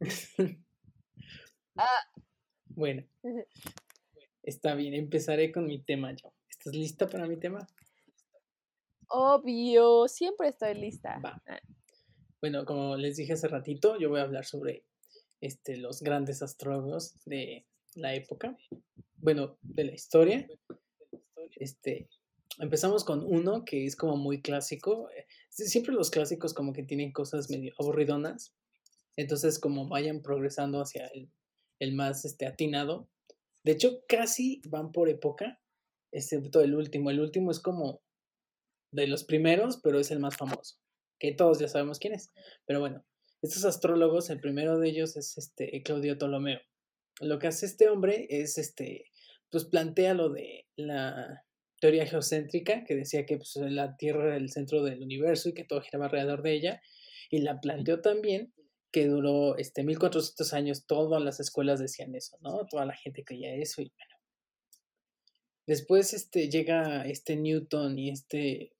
<laughs> Ah. Bueno, está bien, empezaré con mi tema yo. ¿Estás lista para mi tema? Obvio, siempre estoy lista. Va. Ah. Bueno, como les dije hace ratito, yo voy a hablar sobre este, los grandes astrólogos de la época, bueno, de la historia. Este, empezamos con uno que es como muy clásico. Eh, siempre los clásicos como que tienen cosas medio aburridonas. Entonces, como vayan progresando hacia el, el más este, atinado. De hecho, casi van por época, excepto el último. El último es como de los primeros, pero es el más famoso. Que todos ya sabemos quién es. Pero bueno, estos astrólogos, el primero de ellos es este Claudio Ptolomeo. Lo que hace este hombre es este, pues plantea lo de la teoría geocéntrica, que decía que pues, la Tierra era el centro del universo y que todo giraba alrededor de ella, y la planteó también que duró este 1400 años, todas las escuelas decían eso, ¿no? Toda la gente creía eso y bueno. Después este, llega este Newton y este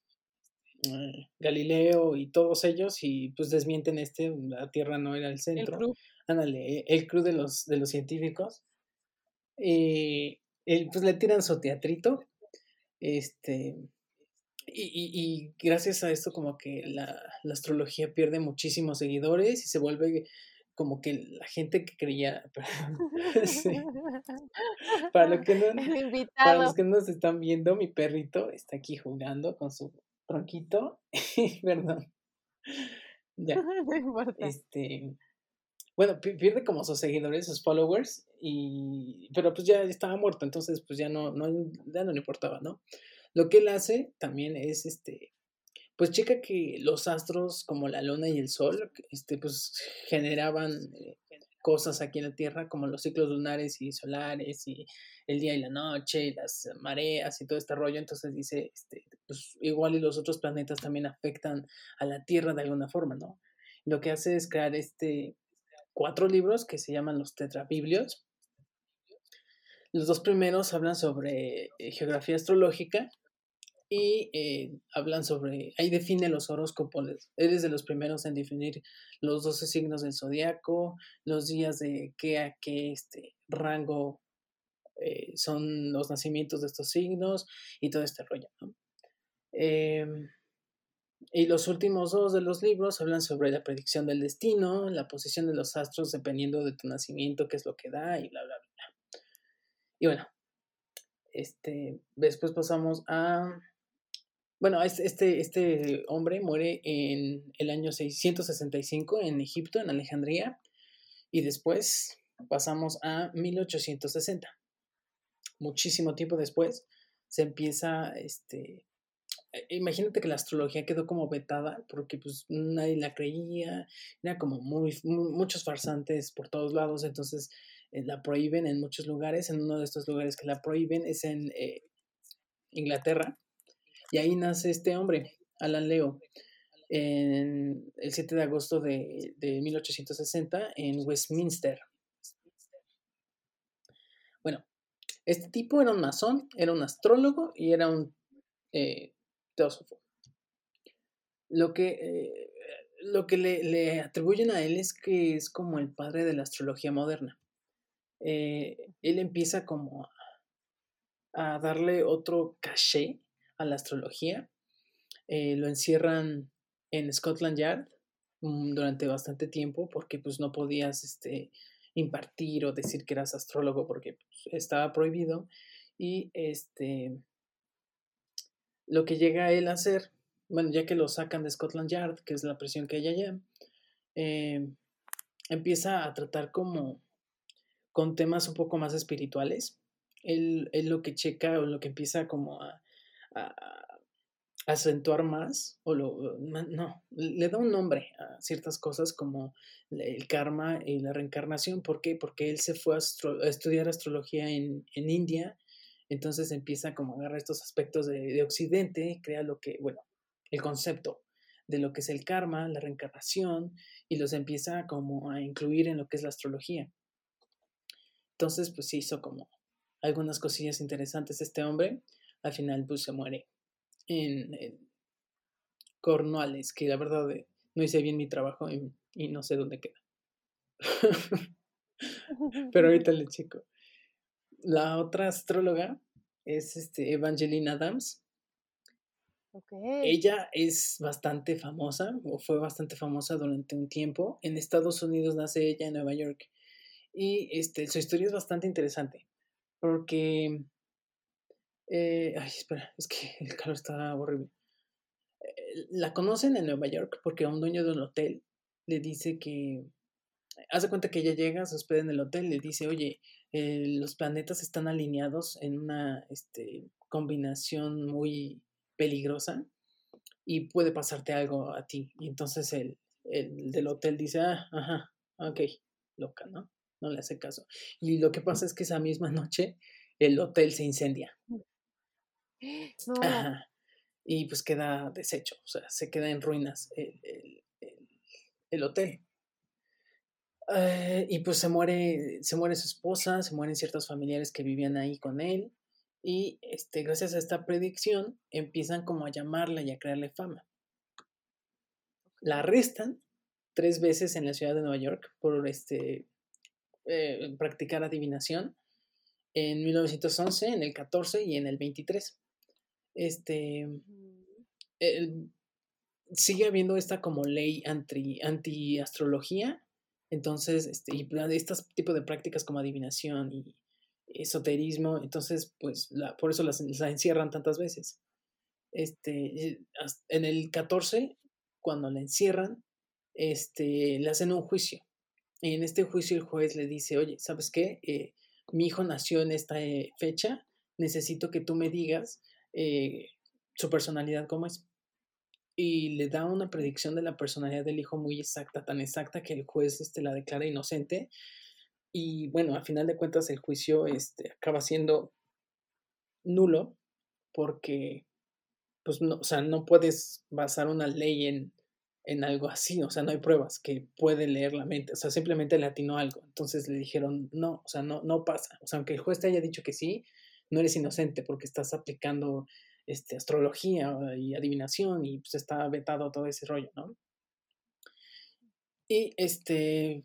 eh, Galileo y todos ellos y pues desmienten este, la Tierra no era el centro. El Ándale, el crew de los, de los científicos. Y pues le tiran su teatrito. Este. Y, y, gracias a esto como que la, la, astrología pierde muchísimos seguidores y se vuelve como que la gente que creía para, lo que no, para los que no se están viendo mi perrito está aquí jugando con su tronquito. <laughs> Perdón. Ya. <laughs> este, bueno, pierde como sus seguidores, sus followers, y, pero pues ya estaba muerto, entonces pues ya no, no, ya no le importaba, ¿no? Lo que él hace también es, este, pues checa que los astros como la luna y el sol, este, pues generaban eh, cosas aquí en la Tierra como los ciclos lunares y solares y el día y la noche y las mareas y todo este rollo. Entonces dice, este, pues igual y los otros planetas también afectan a la Tierra de alguna forma, ¿no? Lo que hace es crear este, cuatro libros que se llaman los Tetrabiblios. Los dos primeros hablan sobre eh, geografía astrológica y eh, hablan sobre, ahí define los horóscopos. Eres de los primeros en definir los 12 signos del zodiaco, los días de qué a qué este rango eh, son los nacimientos de estos signos y todo este rollo. Em, y los últimos dos de los libros hablan sobre la predicción del destino, la posición de los astros dependiendo de tu nacimiento, qué es lo que da y bla, bla, bla. Y bueno, este, después pasamos a bueno, este, este hombre muere en el año 665 en Egipto, en Alejandría, y después pasamos a 1860. Muchísimo tiempo después se empieza, este, e, imagínate que la astrología quedó como vetada porque pues nadie la creía, era como muy, muchos farsantes por todos lados, entonces eh, la prohíben en muchos lugares, en uno de estos lugares que la prohíben es en eh, Inglaterra, y ahí nace este hombre, Alan Leo, en el 7 de agosto de, 1860 en Westminster. Bueno, este tipo era un masón, era un astrólogo y era un eh, teósofo. Lo que, eh, lo que le, atribuyen a él es que es como el padre de la astrología moderna. Eh, él empieza como a darle otro caché a la astrología. Eh, lo encierran en Scotland Yard mm, durante bastante tiempo porque pues no podías este, impartir o decir que eras astrólogo porque pues, estaba prohibido y este lo que llega a él a hacer bueno ya que lo sacan de Scotland Yard que es la presión que hay allá eh, empieza a tratar como con temas un poco más espirituales él, él, lo que checa o lo que empieza como a, acentuar más, o lo, no, le da un nombre a ciertas cosas como el karma y la reencarnación. ¿Por qué? Porque él se fue a, estudiar astrología en, India, entonces empieza como a agarrar estos aspectos de, de, Occidente, crea lo que, bueno, el concepto de lo que es el karma, la reencarnación, y los empieza como a incluir en lo que es la astrología. Entonces, pues hizo como algunas cosillas interesantes este hombre al final pues se muere en, Cornualles, que la verdad eh, no hice bien mi trabajo y, no sé dónde queda. <laughs> Pero ahorita le checo. La otra astróloga es este Evangeline Adams. Ella es bastante famosa, o fue bastante famosa durante un tiempo. En Estados Unidos nace ella en Nueva York. Y este, su historia es bastante interesante, porque eh, ay, espera, es que el calor está horrible. Eh, la conocen en Nueva York porque un dueño de un hotel le dice que. Hace cuenta que ella llega, se hospeda en el hotel, le dice, oye, eh, los planetas están alineados en una este, combinación muy peligrosa y puede pasarte algo a ti. Y entonces el, el del hotel dice, ah, ajá, ok, loca, ¿no? No le hace caso. Y lo que pasa es que esa misma noche el hotel se incendia. Y pues queda deshecho, o sea, se queda en ruinas el, hotel. Eh, y pues se muere, se muere su esposa, se mueren ciertos familiares que vivían ahí con él. Y este, gracias a esta predicción empiezan como a llamarla y a crearle fama. La arrestan tres veces en la ciudad de Nueva York por este, eh, practicar adivinación en 1911, en el 14 y en el 23 este, sigue habiendo esta como ley anti, anti-astrología, entonces, este, y estos tipos de prácticas como adivinación y esoterismo, entonces, pues, la, por eso las, la encierran tantas veces. Este, en el 14, cuando la encierran, este, le hacen un juicio. Y en este juicio el juez le dice, oye, ¿sabes qué? Eh, mi hijo nació en esta eh, fecha, necesito que tú me digas eh, su personalidad cómo es. Y le da una predicción de la personalidad del hijo muy exacta, tan exacta que el juez este, la declara inocente. Y bueno, al final de cuentas el juicio este, acaba siendo nulo porque pues no, o sea, no puedes basar una ley en en algo así, o sea, no hay pruebas que puede leer la mente, o sea, simplemente le atinó algo. Entonces le dijeron, no, o sea, no, no pasa. O sea, aunque el juez te haya dicho que sí, no eres inocente porque estás aplicando este, astrología y adivinación y pues está vetado todo ese rollo, ¿no? Y este,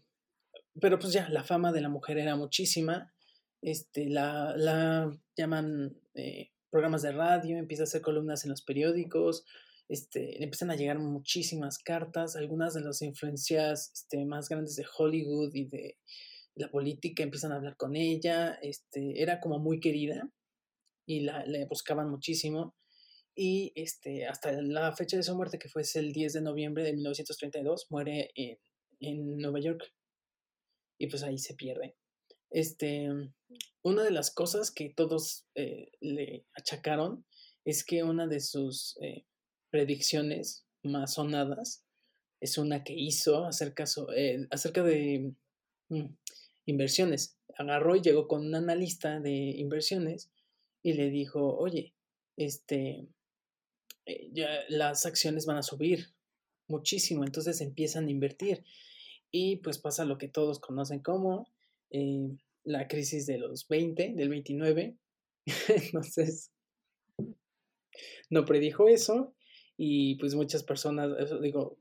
pero pues ya, la fama de la mujer era muchísima, este, la, la llaman eh, programas de radio, empieza a hacer columnas en los periódicos, este, empiezan a llegar muchísimas cartas, algunas de las influencias este, más grandes de Hollywood y de la política empiezan a hablar con ella, este, era como muy querida y la, le buscaban muchísimo. Y este, hasta la fecha de su muerte, que fue el 10 de noviembre de 1932, muere en, en Nueva York. Y pues ahí se pierde. Este, una de las cosas que todos eh, le achacaron es que una de sus eh, predicciones más sonadas es una que hizo acerca, eh, acerca de mm, inversiones. Agarró y llegó con un analista de inversiones y le dijo, oye, este, eh, ya las acciones van a subir muchísimo, entonces empiezan a invertir. Y pues pasa lo que todos conocen como eh, la crisis de los 20, del 29. <laughs> entonces, no predijo eso y pues muchas personas, digo,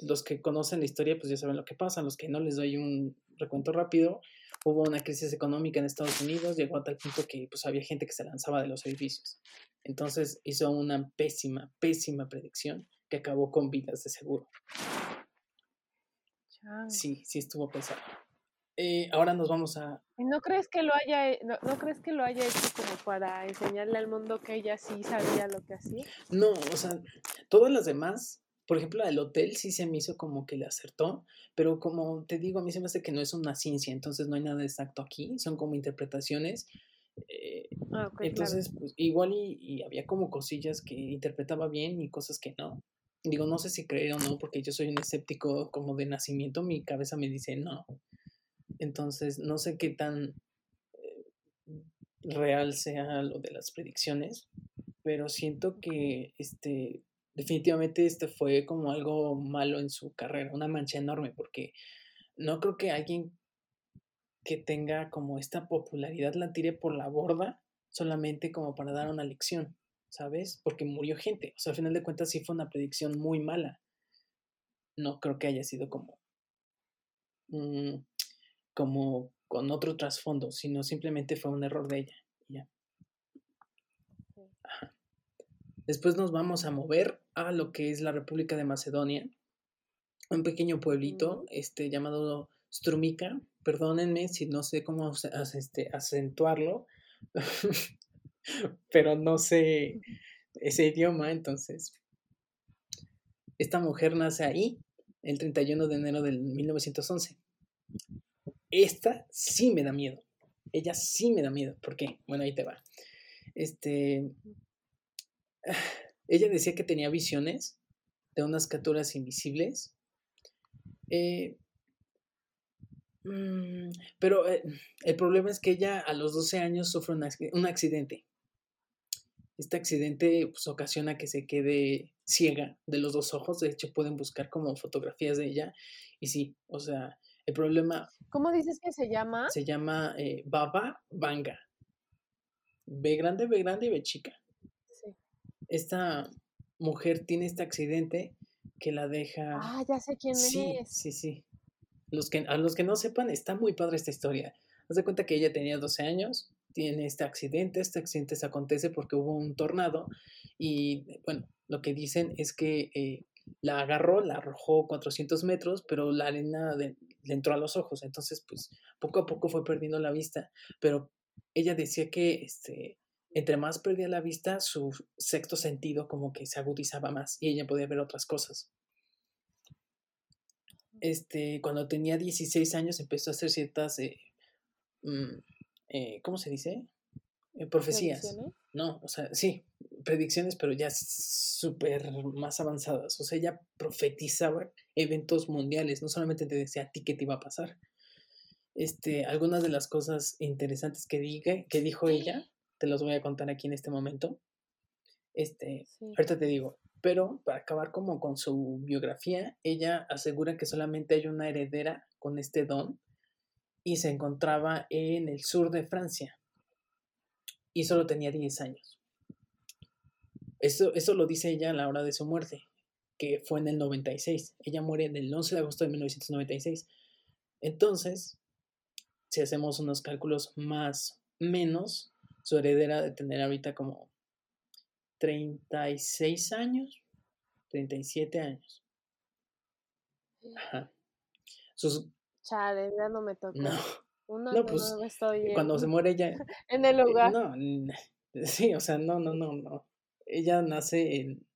los que conocen la historia pues ya saben lo que pasa, los que no les doy un recuento rápido, hubo una crisis económica en Estados Unidos, llegó a tal punto que pues había gente que se lanzaba de los edificios. Entonces hizo una pésima, pésima predicción que acabó con vidas de seguro. Sí, sí estuvo pesado. Eh, ahora nos vamos a... ¿No crees que lo haya, no, no, crees que lo haya hecho como para enseñarle al mundo que ella sí sabía lo que hacía? No, o sea, todas las demás, por ejemplo, el hotel sí se me hizo como que le acertó, pero como te digo, a mí se me hace que no es una ciencia, entonces no hay nada exacto aquí, son como interpretaciones. Eh, ah, entonces, pues igual y, y había como cosillas que interpretaba bien y cosas que no. Digo, no sé si creer o no, porque yo soy un escéptico como de nacimiento, mi cabeza me dice no. Entonces, no sé qué tan eh, real sea lo de las predicciones, pero siento que este definitivamente este fue como algo malo en su carrera, una mancha enorme, porque no creo que alguien que tenga como esta popularidad la tire por la borda solamente como para dar una lección, ¿sabes? Porque murió gente. O sea, al final de cuentas sí fue una predicción muy mala. No creo que haya sido como como con otro trasfondo, sino simplemente fue un error de ella. Ya. Después nos vamos a mover a lo que es la República de Macedonia, un pequeño pueblito este, llamado Strumica. Perdónenme si no sé cómo este, acentuarlo, <laughs> pero no sé ese idioma, entonces. Esta mujer nace ahí el 31 de enero del 1911. Esta sí me da miedo. Ella sí me da miedo. ¿Por qué? Bueno, ahí te va. Este. Ella decía que tenía visiones de unas criaturas invisibles. Eh, mm, pero eh, el problema es que ella a los 12 años sufre un, accidente. Este accidente pues, ocasiona que se quede ciega de los dos ojos. De hecho, pueden buscar como fotografías de ella. Y sí, o sea, el problema... ¿Cómo dices que se llama? Se llama eh, Baba Vanga. B grande, B grande y B chica. Esta mujer tiene este accidente que la deja... Ah, ya sé quién sí, es. Sí, sí. Los que, a los que no sepan, está muy padre esta historia. Haz de cuenta que ella tenía 12 años, tiene este accidente, este accidente se acontece porque hubo un tornado y, bueno, lo que dicen es que eh, la agarró, la arrojó 400 metros, pero la arena le entró a los ojos, entonces pues poco a poco fue perdiendo la vista, pero ella decía que este, entre más perdía la vista, su sexto sentido como que se agudizaba más y ella podía ver otras cosas. Este, cuando tenía 16 años empezó a hacer ciertas, eh, mm, eh, ¿cómo se dice? Eh, profecías. No, o sea, sí, predicciones, pero ya súper más avanzadas. O sea, ella profetizaba eventos mundiales, no solamente te decía a ti qué te iba a pasar. Este, algunas de las cosas interesantes que, diga, que dijo ella, te las voy a contar aquí en este momento. Este, ahorita te digo, Pero para acabar como con su biografía, ella asegura que solamente hay una heredera con este don y se encontraba en el sur de Francia y solo tenía 10 años. Eso, eso lo dice ella a la hora de su muerte, que fue en el 96. Ella muere en el 11 de agosto de 1996. Entonces, si hacemos unos cálculos más menos, su heredera de tener ahorita como 36 años, 37 años. Ajá. Sus... Chale, ya no me <laughs> tocó. No. no, pues cuando se <laughs> muere ella. en el hogar. No, <laughs> sí, o sea, no, no, no, no. Ella nace en.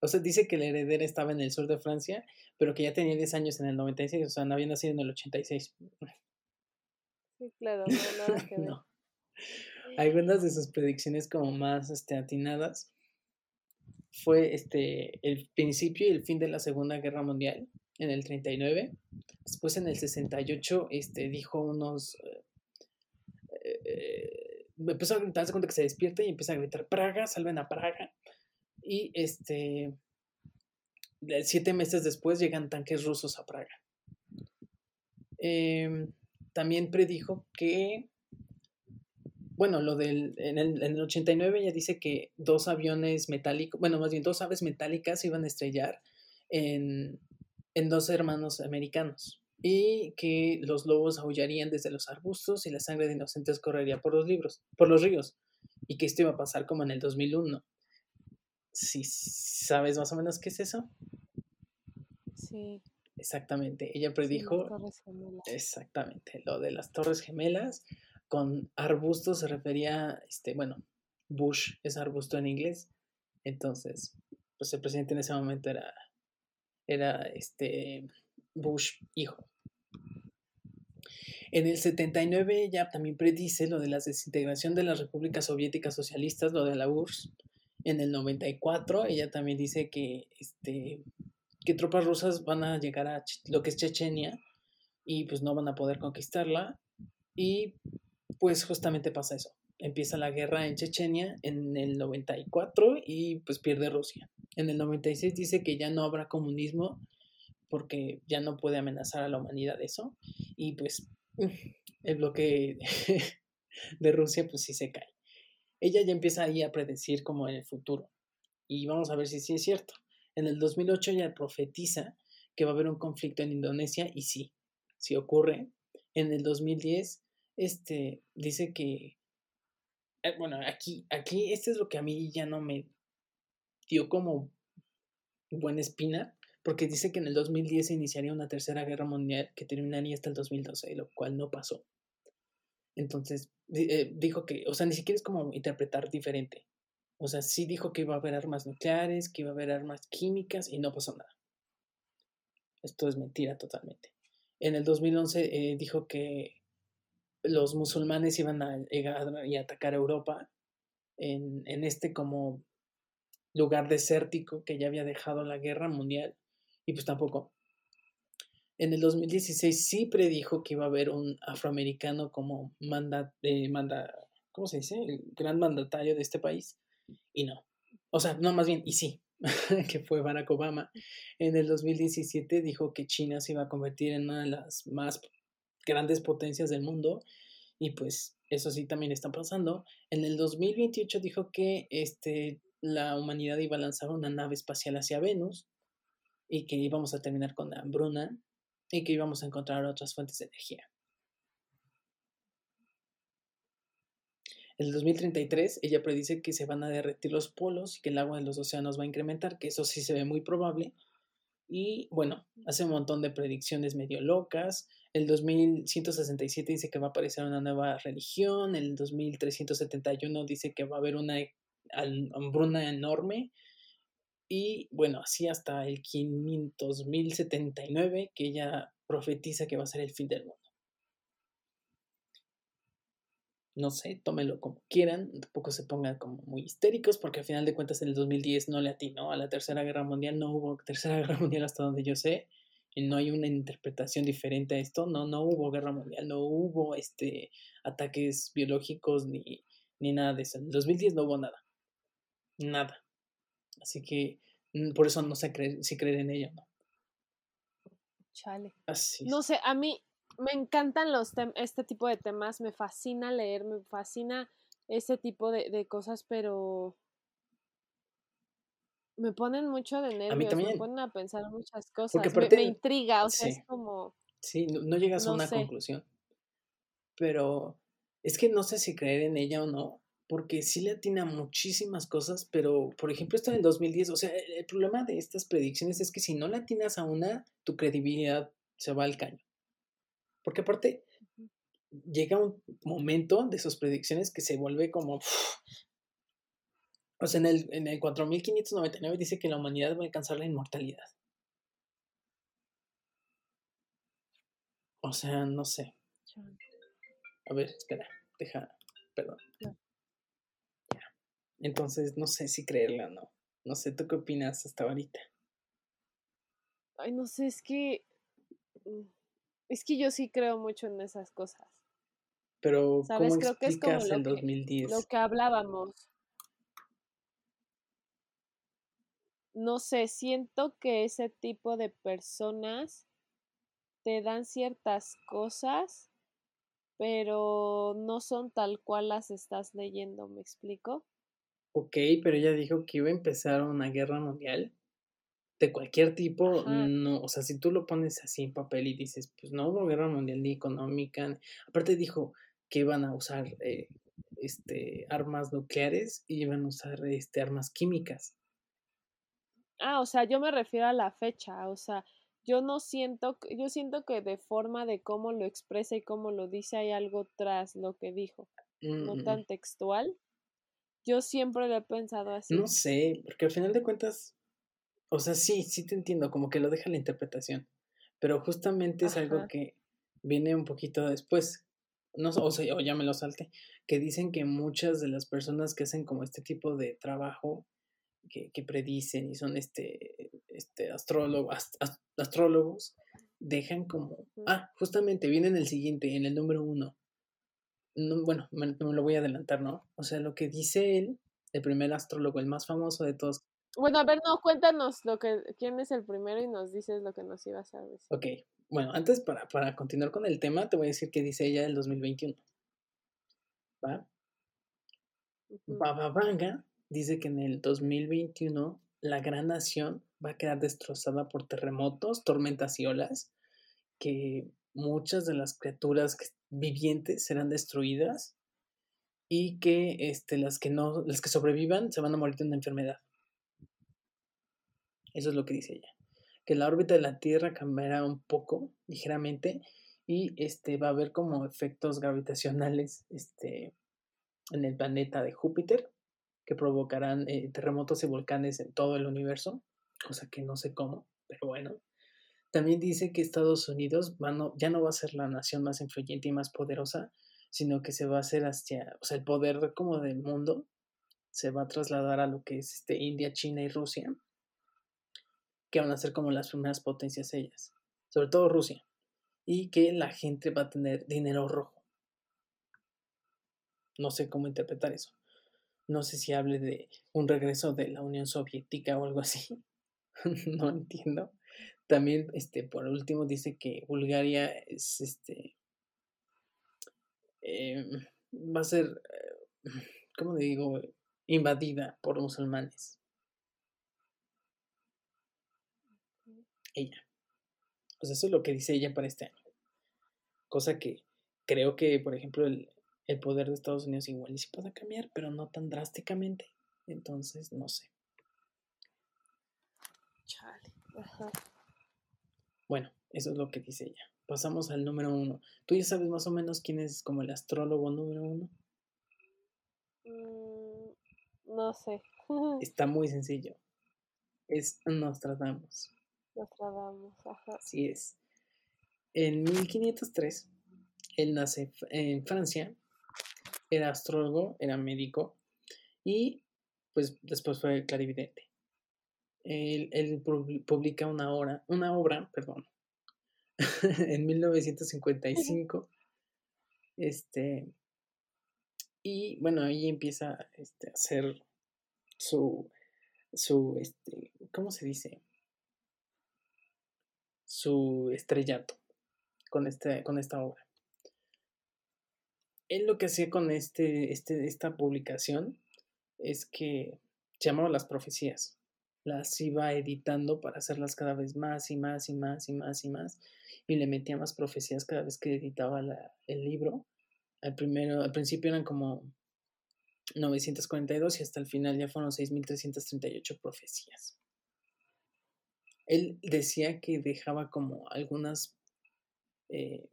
O sea, dice que la heredera estaba en el sur de Francia, pero que ya tenía 10 años en el 96, o sea, no había nacido en el 86. Sí, claro, no, nada que ver. no. Algunas de sus predicciones como más este, atinadas fue este, el principio y el fin de la Segunda Guerra Mundial en el 39. Después en el 68 este, dijo unos... Eh, eh, a darse cuenta que se despierta y empieza a gritar Praga, salven a Praga. Y este, siete meses después llegan tanques rusos a Praga. Em, también predijo que bueno, lo del, en el, en el 89 ya dice que dos aviones metálicos, bueno, más bien dos aves metálicas iban a estrellar en, en dos hermanos americanos y que los lobos aullarían desde los arbustos y la sangre de inocentes correría por los libros, por los ríos y que esto iba a pasar como en el 2001. ¿Sí sabes más o menos qué es eso? Sí. Exactamente, ella predijo exactamente lo de las Torres Gemelas con arbustos se refería, este, bueno, Bush es arbusto en inglés, entonces, pues el presidente en ese momento era, era este, Bush hijo. En el 79 ella también predice lo de la desintegración de las repúblicas soviéticas socialistas, lo de la URSS. En el 94 ella también dice que, este, que tropas rusas van a llegar a lo que es Chechenia y pues no van a poder conquistarla. Y pues justamente pasa eso. Empieza la guerra en Chechenia en el 94 y pues pierde Rusia. En el 96 dice que ya no habrá comunismo porque ya no puede amenazar a la humanidad eso. Y pues <laughs> el bloque <laughs> de Rusia pues sí se cae. Ella ya empieza ahí a predecir como en el futuro. Y vamos a ver si sí es cierto. En el 2008 ella profetiza que va a haber un conflicto en Indonesia y sí, sí ocurre. En el 2010 este, dice que, eh, bueno, aquí, aquí, este es lo que a mí ya no me dio como buena espina, porque dice que en el 2010 se iniciaría una tercera guerra mundial que terminaría hasta el 2012, lo cual no pasó. Entonces, eh, dijo que, o sea, ni siquiera es como interpretar diferente. O sea, sí dijo que iba a haber armas nucleares, que iba a haber armas químicas y no pasó nada. Esto es mentira totalmente. En el 2011 eh, dijo que los musulmanes iban a llegar y atacar Europa en, en este como lugar desértico que ya había dejado la guerra mundial y pues tampoco. En el 2016 sí predijo que iba a haber un afroamericano como manda, eh, manda, ¿cómo se dice? El gran mandatario de este país y no. O sea, no, más bien, y sí, <laughs> que fue Barack Obama. En el 2017 dijo que China se iba a convertir en una de las más grandes potencias del mundo y pues eso sí también está pasando. En el 2028 dijo que este, la humanidad iba a lanzar una nave espacial hacia Venus y que íbamos a terminar con la hambruna y que íbamos a encontrar otras fuentes de energía. En el 2033 ella predice que se van a derretir los polos y que el agua de los océanos va a incrementar, que eso sí se ve muy probable. Y bueno, hace un montón de predicciones medio locas. El 2167 dice que va a aparecer una nueva religión. El 2371 dice que va a haber una hambruna enorme. Y bueno, así hasta el 500.079 que ella profetiza que va a ser el fin del mundo. no sé, tómenlo como quieran, tampoco se pongan como muy histéricos, porque al final de cuentas en el 2010 no le atinó a la Tercera Guerra Mundial, no hubo Tercera <laughs> Guerra Mundial hasta donde yo sé, no hay una interpretación diferente a esto, no, no hubo guerra mundial, no hubo este, ataques biológicos ni, ni nada de eso. En el 2010 no hubo nada, nada. Así que mm, por eso no sé creer, si creer en ella no. Chale. No sé, a mí me encantan los este tipo de temas, me fascina leer, me fascina ese tipo de, cosas, pero me ponen mucho de nervios, me ponen a pensar muchas cosas, me, intriga, o sea, es como... Sí, no, llegas a una conclusión, pero es que no sé si creer en ella o no, porque sí le atina muchísimas cosas, pero por ejemplo esto en el 2010, o sea, el, problema de estas predicciones es que si no le atinas a una, tu credibilidad se va al caño. Porque aparte, llega un momento de sus predicciones que se vuelve como... sea, en el, en el 4599 dice que la humanidad va a alcanzar la inmortalidad. O sea, no sé. A ver, espera, deja, perdón. Entonces, no sé si creerla o no. No sé, ¿tú qué opinas hasta ahorita? Ay, no sé, es que. Mm, es que yo sí creo mucho en esas cosas. Pero, ¿cómo Creo que es como el 2010? lo que hablábamos. No sé, siento que ese tipo de personas te dan ciertas cosas, pero no son tal cual las estás leyendo, ¿me explico? Ok, pero ella dijo que iba a empezar una guerra mundial de cualquier tipo, no, o sea, si tú lo pones así en papel y dices, pues no hubo guerra mundial ni económica, aparte dijo que iban a usar eh, este, armas nucleares y iban a usar este, armas químicas. Ah, o sea, yo me refiero a la fecha, o sea, yo no siento, yo siento que de forma de cómo lo expresa y cómo lo dice hay algo tras lo que dijo, no mm. tan textual. Yo siempre lo he pensado así. No sé, porque al final de cuentas, o sea, sí, sí te entiendo, como que lo deja la interpretación, pero justamente es algo que viene un poquito después, no, o sea, o ya me lo salte, que dicen que muchas de las personas que hacen como este tipo de trabajo, que, que predicen y son este, este astrólogos, astrólogos, dejan como, ah, justamente viene en el siguiente, en el número uno, bueno, me, lo voy a adelantar, ¿no? O sea, lo que dice él, el primer astrólogo, el más famoso de todos. Bueno, a ver, no, cuéntanos lo que, quién es el primero y nos dices lo que nos ibas a decir. Ok, bueno, antes para, para continuar con el tema, te voy a decir que dice ella el 2021. ¿Va? Baba Vanga dice que en el 2021 la gran nación va a quedar destrozada por terremotos, tormentas y olas, que muchas de las criaturas vivientes serán destruidas y que este, las que no, las que sobrevivan se van a morir de una enfermedad. Eso es lo que dice ella. Que la órbita de la Tierra cambiará un poco, ligeramente, y este, va a haber como efectos gravitacionales este, en el planeta de Júpiter que provocarán eh, terremotos y volcanes en todo el universo, cosa que no sé cómo, pero bueno. También dice que Estados Unidos ya no va a ser la nación más influyente y más poderosa, sino que se va a hacer hacia, o sea, el poder como del mundo se va a trasladar a lo que es este, India, China y Rusia, que van a ser como las primeras potencias ellas, sobre todo Rusia, y que la gente va a tener dinero rojo. No sé cómo interpretar eso. No sé si hable de un regreso de la Unión Soviética o algo así. <laughs> no entiendo. También, este, por último, dice que Bulgaria es, este, em, va a ser, eh, ¿cómo digo?, invadida por musulmanes. Ella. Pues eso es lo que dice ella para este año. Cosa que creo que, por ejemplo, el, el poder de Estados Unidos igual y sí puede cambiar, pero no tan drásticamente. Entonces, no sé. Chale. Ajá. Bueno, eso es lo que dice ella. Pasamos al número uno. ¿Tú ya sabes más o menos quién es como el astrólogo número uno? Mm, no sé. <laughs> Está muy sencillo. Es Nostradamus. Nostradamus, ajá. Así es. En 1503, él nace en Francia. Era astrólogo, era médico. Y pues después fue clarividente él, publica una, hora, una obra perdón, <laughs> en 1955. Este, y bueno, ahí empieza este, a hacer su, su, este, ¿cómo se dice? Su estrellato con, este, con esta obra. Él lo que hacía con este, este, esta publicación es que se llamaba Las Profecías. Las iba editando para hacerlas cada vez más y más y más y más y más. Y le metía más profecías cada vez que editaba el libro. Al, primero, al principio eran como 942 y hasta el final ya fueron 6.338 profecías. Él decía que dejaba como algunas eh,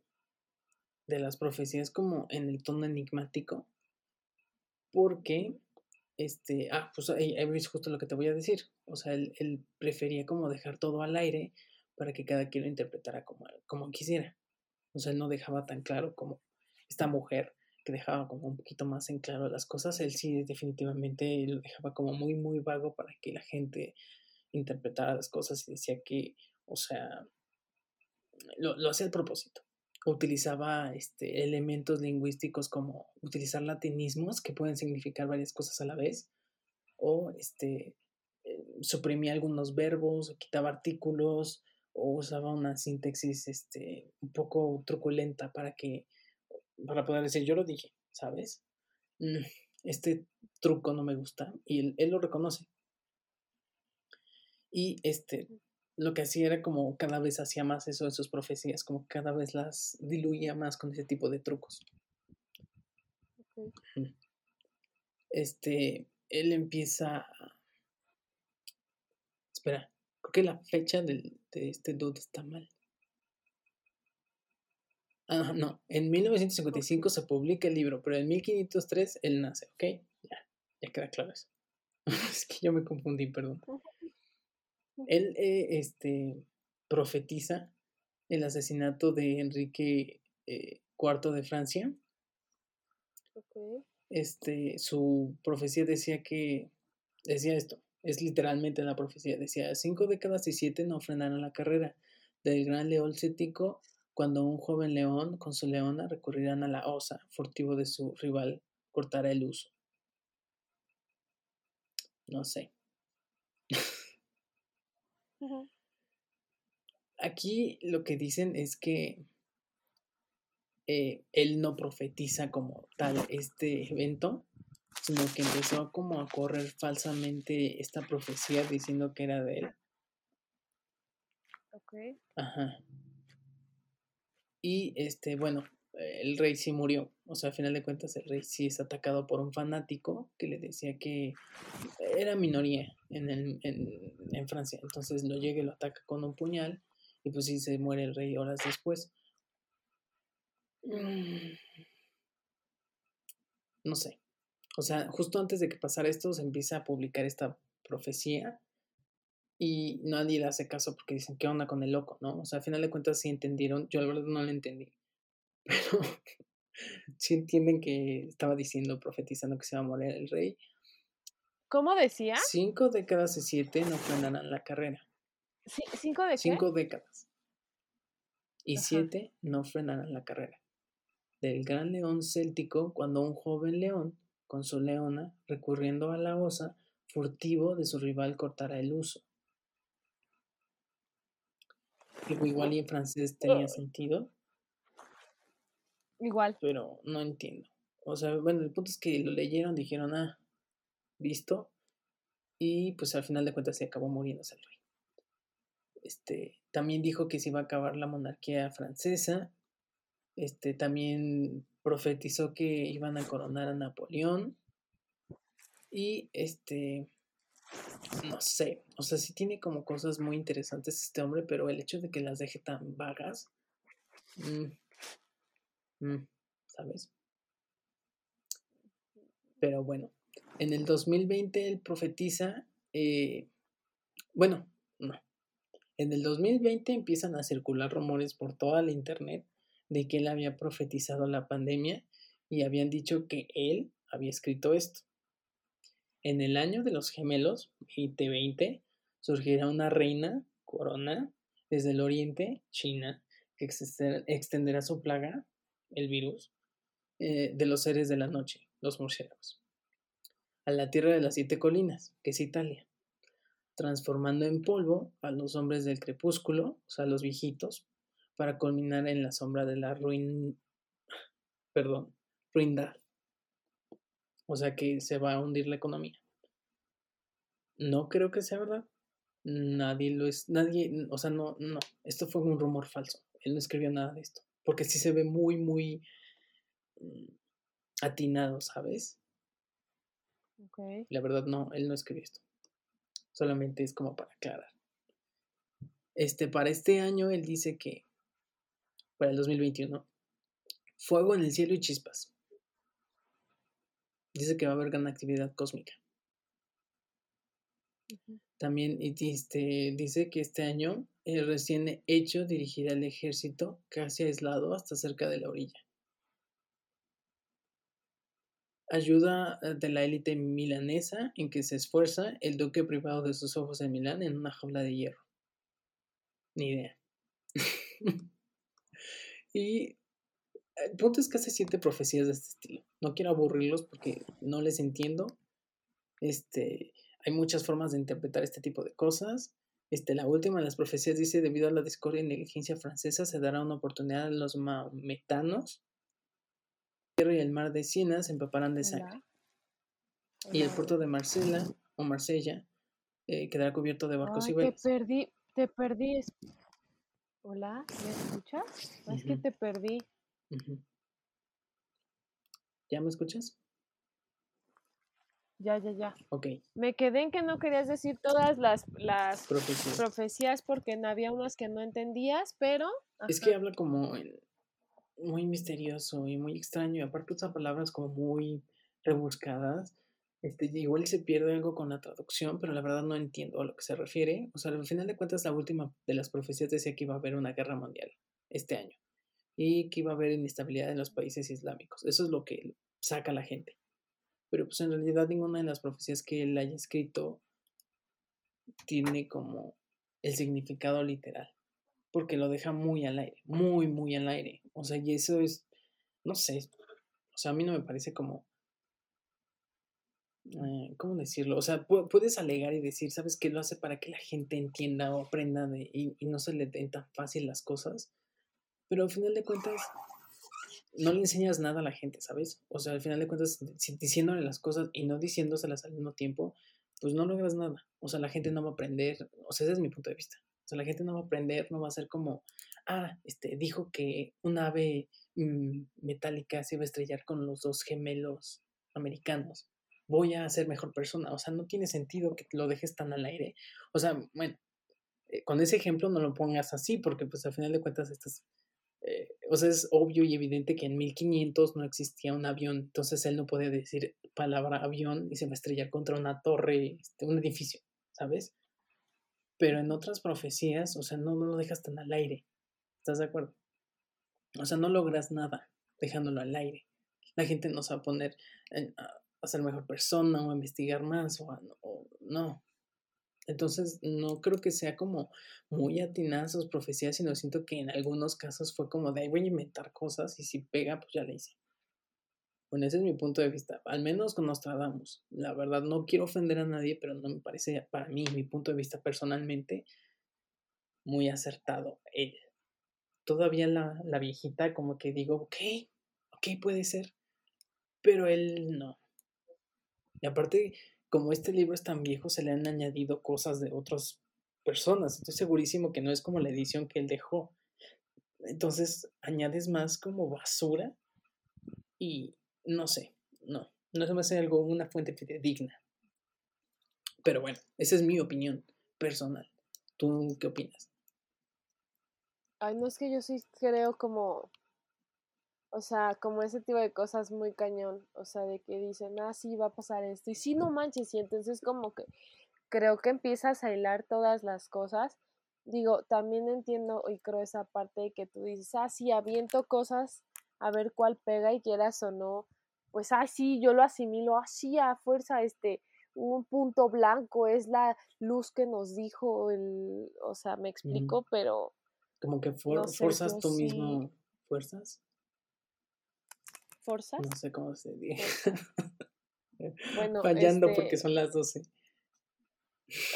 de las profecías como en el tono enigmático porque este, ah, pues es justo lo que te voy a decir. O sea, él, él, prefería como dejar todo al aire para que cada quien lo interpretara como, como quisiera. O sea, él no dejaba tan claro como esta mujer que dejaba como un poquito más en claro las cosas. Él sí definitivamente lo dejaba como muy, muy vago para que la gente interpretara las cosas y decía que, o sea, lo, lo hacía al propósito utilizaba este, elementos lingüísticos como utilizar latinismos que pueden significar varias cosas a la vez, o este, eh, suprimía algunos verbos, o quitaba artículos, o usaba una síntesis este, un poco truculenta para que, para poder decir, yo lo dije, ¿sabes? Mm, este truco no me gusta y él, él lo reconoce. Y este, lo que hacía era como cada vez hacía más eso en sus profecías, como cada vez las diluía más con ese tipo de trucos. Este, él empieza... Espera, creo que la fecha de este dude está mal. Ah, no, en 1955 se publica el libro, pero en 1503 él nace, ¿ok? Ya, ya queda claro eso. <laughs> es que yo me confundí, perdón. Él eh, este, profetiza el asesinato de Enrique IV eh, de Francia. Este, su profecía decía que, decía esto, es literalmente la profecía, decía, cinco décadas y siete no frenarán la carrera del gran león cético cuando un joven león con su leona recurrirán a la osa, furtivo de su rival, cortará el uso. No sé. Aquí lo que dicen es que eh, él no profetiza como tal este evento, sino que empezó como a correr falsamente esta profecía diciendo que era de él. Ok. Ajá. Y este, bueno, el rey sí murió. O sea, al final de cuentas, el rey sí es atacado por un fanático que le decía que era minoría en, el, en, Francia. Entonces lo llega y lo ataca con un puñal. Y pues sí se muere el rey horas después. Mm. No sé. O sea, justo antes de que pasara esto, se empieza a publicar esta profecía. Y nadie le hace caso porque dicen, ¿qué onda con el loco? ¿No? O sea, al final de cuentas sí entendieron. Yo la verdad no lo entendí. Pero <laughs> sí entienden que estaba diciendo, profetizando que se va a morir el rey. ¿Cómo decía? Cinco décadas y siete no frenarán la carrera. ¿Cinco de Cinco décadas. Y siete no frenarán la carrera. Del gran león céltico, cuando un joven león, con su leona, recurriendo a la osa, furtivo de su rival cortará el uso. igual y en francés tenía sentido. Igual. Pero no entiendo. O sea, bueno, el punto es que lo leyeron, dijeron, ah, visto. Y pues al final de cuentas se acabó muriéndose el rey. Este, también dijo que se iba a acabar la monarquía francesa. Este, también profetizó que iban a coronar a Napoleón. Y este, no sé, o sea, sí tiene como cosas muy interesantes este hombre, pero el hecho de que las deje tan vagas, mm, Mm, ¿Sabes? Pero bueno, en el 2020 él profetiza, eh, bueno, no. En el 2020 empiezan a circular rumores por toda la internet de que él había profetizado la pandemia y habían dicho que él había escrito esto. En el año de los gemelos, 2020, surgirá una reina, corona, desde el oriente, China, que extenderá su plaga el virus, eh, de los seres de la noche, los murciélagos, a la tierra de las siete colinas, que es Italia. transformando en polvo a los hombres del crepúsculo, o sea, los viejitos, para culminar en la sombra de la ruin... <sighs> perdón, ruindad. O sea que se va a hundir la economía. No creo que sea verdad. Nadie lo es, nadie, o sea, no, no, esto fue un rumor falso. Él no escribió nada de esto, porque sí se ve muy, muy mm, atinado, ¿sabes? Okay. La verdad no, él no escribió esto. Solamente es como para aclarar. Este, para este año él dice que, para el 2021, fuego en el cielo y chispas. Dice que va a haber gran actividad cósmica. También este, dice que este año el recién hecho dirigirá al ejército casi aislado hasta cerca de la orilla. Ayuda eh, de la élite milanesa en que se esfuerza el duque privado de sus ojos en Milán en una jaula de hierro. Ni idea. <laughs> y el punto es que hace siete profecías de este estilo. No quiero aburrirlos porque no les entiendo. Este, hay muchas formas de interpretar este tipo de cosas. Este, la última de las profecías dice, debido a la discordia y negligencia francesa, se dará una oportunidad a los maometanos. El tierra y el mar de Siena se empaparán de sangre. Y el puerto de Marsella o Marsella eh, quedará cubierto de barcos y velas. Te perdí, te perdí. Hola, ¿me escuchas? Es que te perdí. ¿Ya me escuchas? Ya, ya, ya. Ok. Me quedé en que no querías decir todas las, las profecías. porque había unas que no entendías, pero... Es que habla como muy misterioso y muy extraño. Y aparte usa palabras como muy rebuscadas. Este, igual se pierde algo con la traducción, pero la verdad no entiendo a lo que se refiere. O sea, al final de cuentas, la última de las profecías decía que iba a haber una guerra mundial este año y que iba a haber inestabilidad en los países islámicos. Eso es lo que saca la gente pero pues en realidad ninguna de las profecías que él haya escrito tiene como el significado literal, porque lo deja muy al aire, muy, muy al aire. O sea, y eso es, no sé, o sea, a mí no me parece como, eh, ¿cómo decirlo? O sea, puedes alegar y decir, ¿sabes qué lo hace para que la gente entienda o aprenda y no se le den tan fácil las cosas? Pero al final de cuentas, no le enseñas nada a la gente, ¿sabes? O sea, al final de cuentas, diciéndole las cosas y no diciéndoselas al mismo tiempo, pues no logras nada. O sea, la gente no va a aprender, o sea, ese es mi punto de vista. O sea, la gente no va a aprender, no va a ser como, ah, este, dijo que un ave mm, metálica se iba a estrellar con los dos gemelos americanos. Voy a ser mejor persona. O sea, no tiene sentido que lo dejes tan al aire. O sea, bueno, eh, con ese ejemplo no lo pongas así, porque pues al final de cuentas estás o sea, es obvio y evidente que en 1500 no existía un avión, entonces él no puede decir palabra avión y se va a estrellar contra una torre, este, un edificio, ¿sabes? Pero en otras profecías, o sea, no, no lo dejas tan al aire, ¿estás de acuerdo? O sea, no logras nada dejándolo al aire. La gente no se va a poner a, ser mejor persona o a investigar más o, o no, entonces, no creo que sea como muy atinadas sus profecías, sino siento que en algunos casos fue como de ahí voy a inventar cosas y si pega, pues ya le hice. Bueno, ese es mi punto de vista, al menos con Nostradamus. La verdad, no quiero ofender a nadie, pero no me parece, para mí, mi punto de vista personalmente, muy acertado él. Todavía la, la viejita, como que digo, ok, ok, puede ser, pero él no. Y aparte, como este libro es tan viejo, se le han añadido cosas de otras personas. Estoy segurísimo que no es como la edición que él dejó. Entonces añades más como basura y no sé, no, no se me hace algo, una fuente digna. Pero bueno, esa es mi opinión personal. ¿Tú qué opinas? Ay, no es que yo sí creo como o sea, como ese tipo de cosas muy cañón. O sea, de que dicen, ah, sí, va a pasar esto. Y sí, no manches. Y entonces como que creo que empiezas a hilar todas las cosas. Digo, también entiendo y creo esa parte de que tú dices, ah, sí, aviento cosas a ver cuál pega y quieras o no. Pues, ah, sí, yo lo asimilo así a fuerza, este, un punto blanco es la luz que nos dijo el, o sea, me explico, pero... Como que fuerzas tú mismo, fuerzas. ¿Forzas? No sé cómo se dice. <laughs> bueno, Fallando porque este son las 12.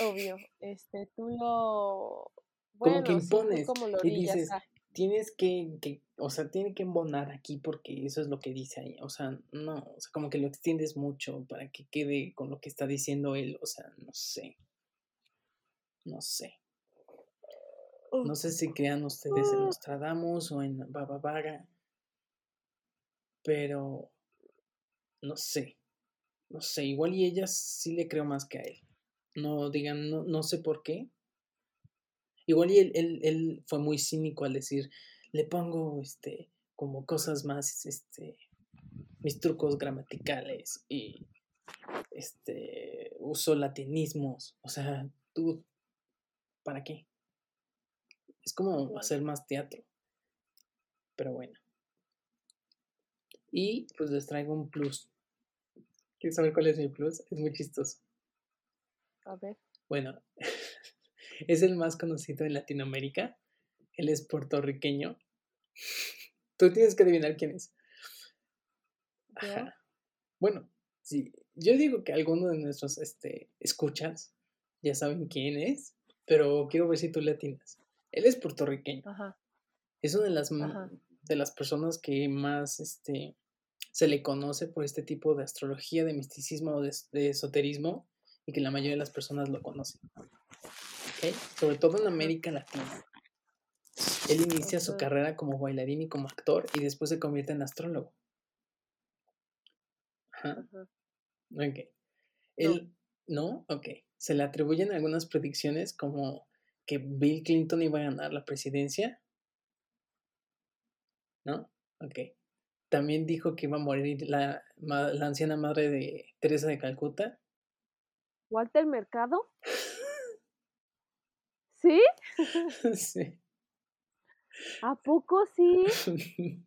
obvio, este, tú lo... Bueno, como que impones y dices, tienes que, que, o sea, tiene que embonar aquí porque eso es lo que dice ahí, o sea, no, o sea, como que lo extiendes mucho para que quede con lo que está diciendo él, o sea, no sé, no sé. No sé si crean ustedes en Nostradamus o en Baba Vaga, pero no sé, no sé, igual y ella sí le creo más que a él. No digan, no, no sé por qué. Igual y él, él, él fue muy cínico al decir, le pongo este como cosas más, este, mis trucos gramaticales y este uso latinismos. O sea, tú, ¿para qué? Es como hacer más teatro. Pero bueno. Y pues les traigo un plus. ¿Quieres saber cuál es mi plus? Es muy chistoso. A ver. Bueno, <laughs> es el más conocido en Latinoamérica. Él es puertorriqueño. Tú tienes que adivinar quién es. Ajá. Bueno, sí. Yo digo que alguno de nuestros este, escuchas ya saben quién es, pero quiero ver si tú le atinas. Él es puertorriqueño. Ajá. Es una de las, de las personas que más este, se le conoce por este tipo de astrología, de misticismo o de, esoterismo y que la mayoría de las personas lo conocen. Sobre todo en América Latina. Él inicia su carrera como bailarín y como actor y después se convierte en astrólogo. Ajá. Ok. Él, ¿no? Ok. Se le atribuyen algunas predicciones como que Bill Clinton iba a ganar la presidencia. ¿No? Ok. También dijo que iba a morir la, la anciana madre de Teresa de Calcuta. ¿Walter Mercado? <laughs> ¿Sí? <laughs> sí. ¿A poco sí? <laughs>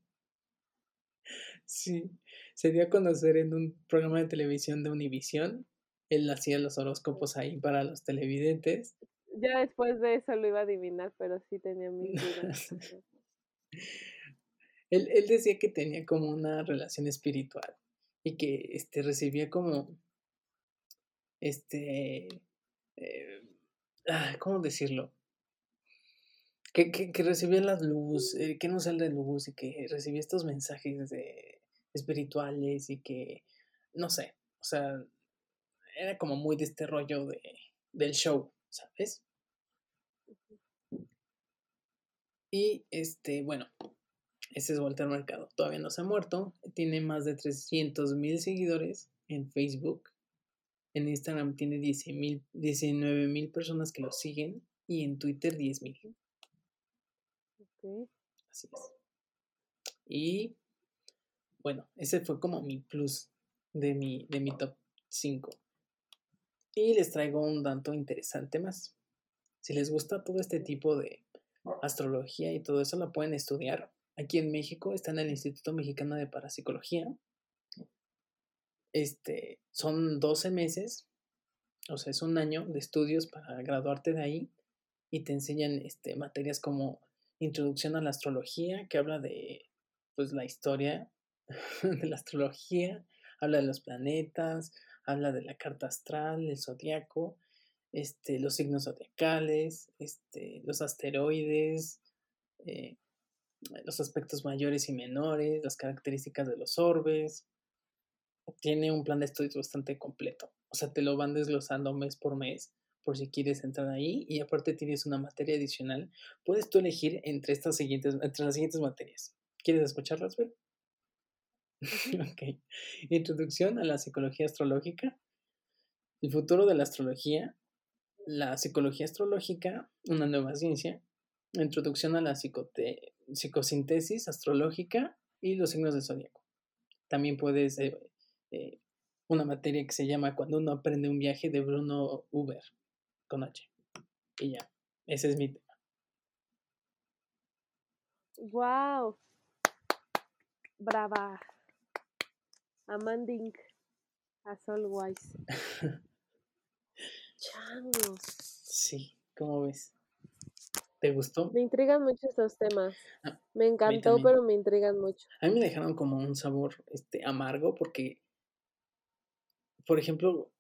sí. Se dio a conocer en un programa de televisión de Univisión. Él hacía los horóscopos ahí para los televidentes. Ya después de eso lo iba a adivinar, pero sí tenía mis dudas. Él, él decía que tenía como una relación espiritual y que este, recibía como, este, eh, ¿cómo decirlo? Que, que, que recibía la luz, eh, que no sale de luz y que recibía estos mensajes de, espirituales y que, no sé, o sea, era como muy de este rollo de, del show, ¿sabes? Y este, bueno, ese es Walter Mercado. Todavía no se ha muerto. Tiene más de 300 mil seguidores en Facebook. En Instagram tiene 19 mil personas que lo siguen. Y en Twitter 10 mil. Así es. Y bueno, ese fue como mi plus de mi, de mi top 5. Y les traigo un dato interesante más. Si les gusta todo este tipo de astrología y todo eso, lo pueden estudiar. Aquí en México está en el Instituto Mexicano de Parapsicología. Este, son 12 meses, o sea, es un año de estudios para graduarte de ahí y te enseñan este, materias como Introducción a la Astrología, que habla de pues, la historia <laughs> de la astrología, habla de los planetas, habla de la carta astral, el zodiaco, este, los signos zodiacales, este, los asteroides, eh, los aspectos mayores y menores, las características de los orbes. Tiene un plan de estudios bastante completo. O sea, te lo van desglosando mes por mes por si quieres entrar ahí y aparte tienes una materia adicional. Puedes tú elegir entre estas siguientes, entre las siguientes materias. ¿Quieres escucharlas, Bel? <laughs> ok. Introducción a la psicología astrológica. El futuro de la astrología. La psicología astrológica, una nueva ciencia. Introducción a la psicosintesis astrológica y los signos del zodiaco. También puedes eh, eh, una materia que se llama Cuando uno aprende un viaje de Bruno Uber con H. Y ya, ese es mi tema. Wow. Brava. Amanding, as <laughs> always. Changos. Sí, ¿cómo ves? ¿Te gustó? Me intrigan mucho estos temas. Ah, me encantó, pero me intrigan mucho. A mí me dejaron como un sabor este, amargo porque, por ejemplo,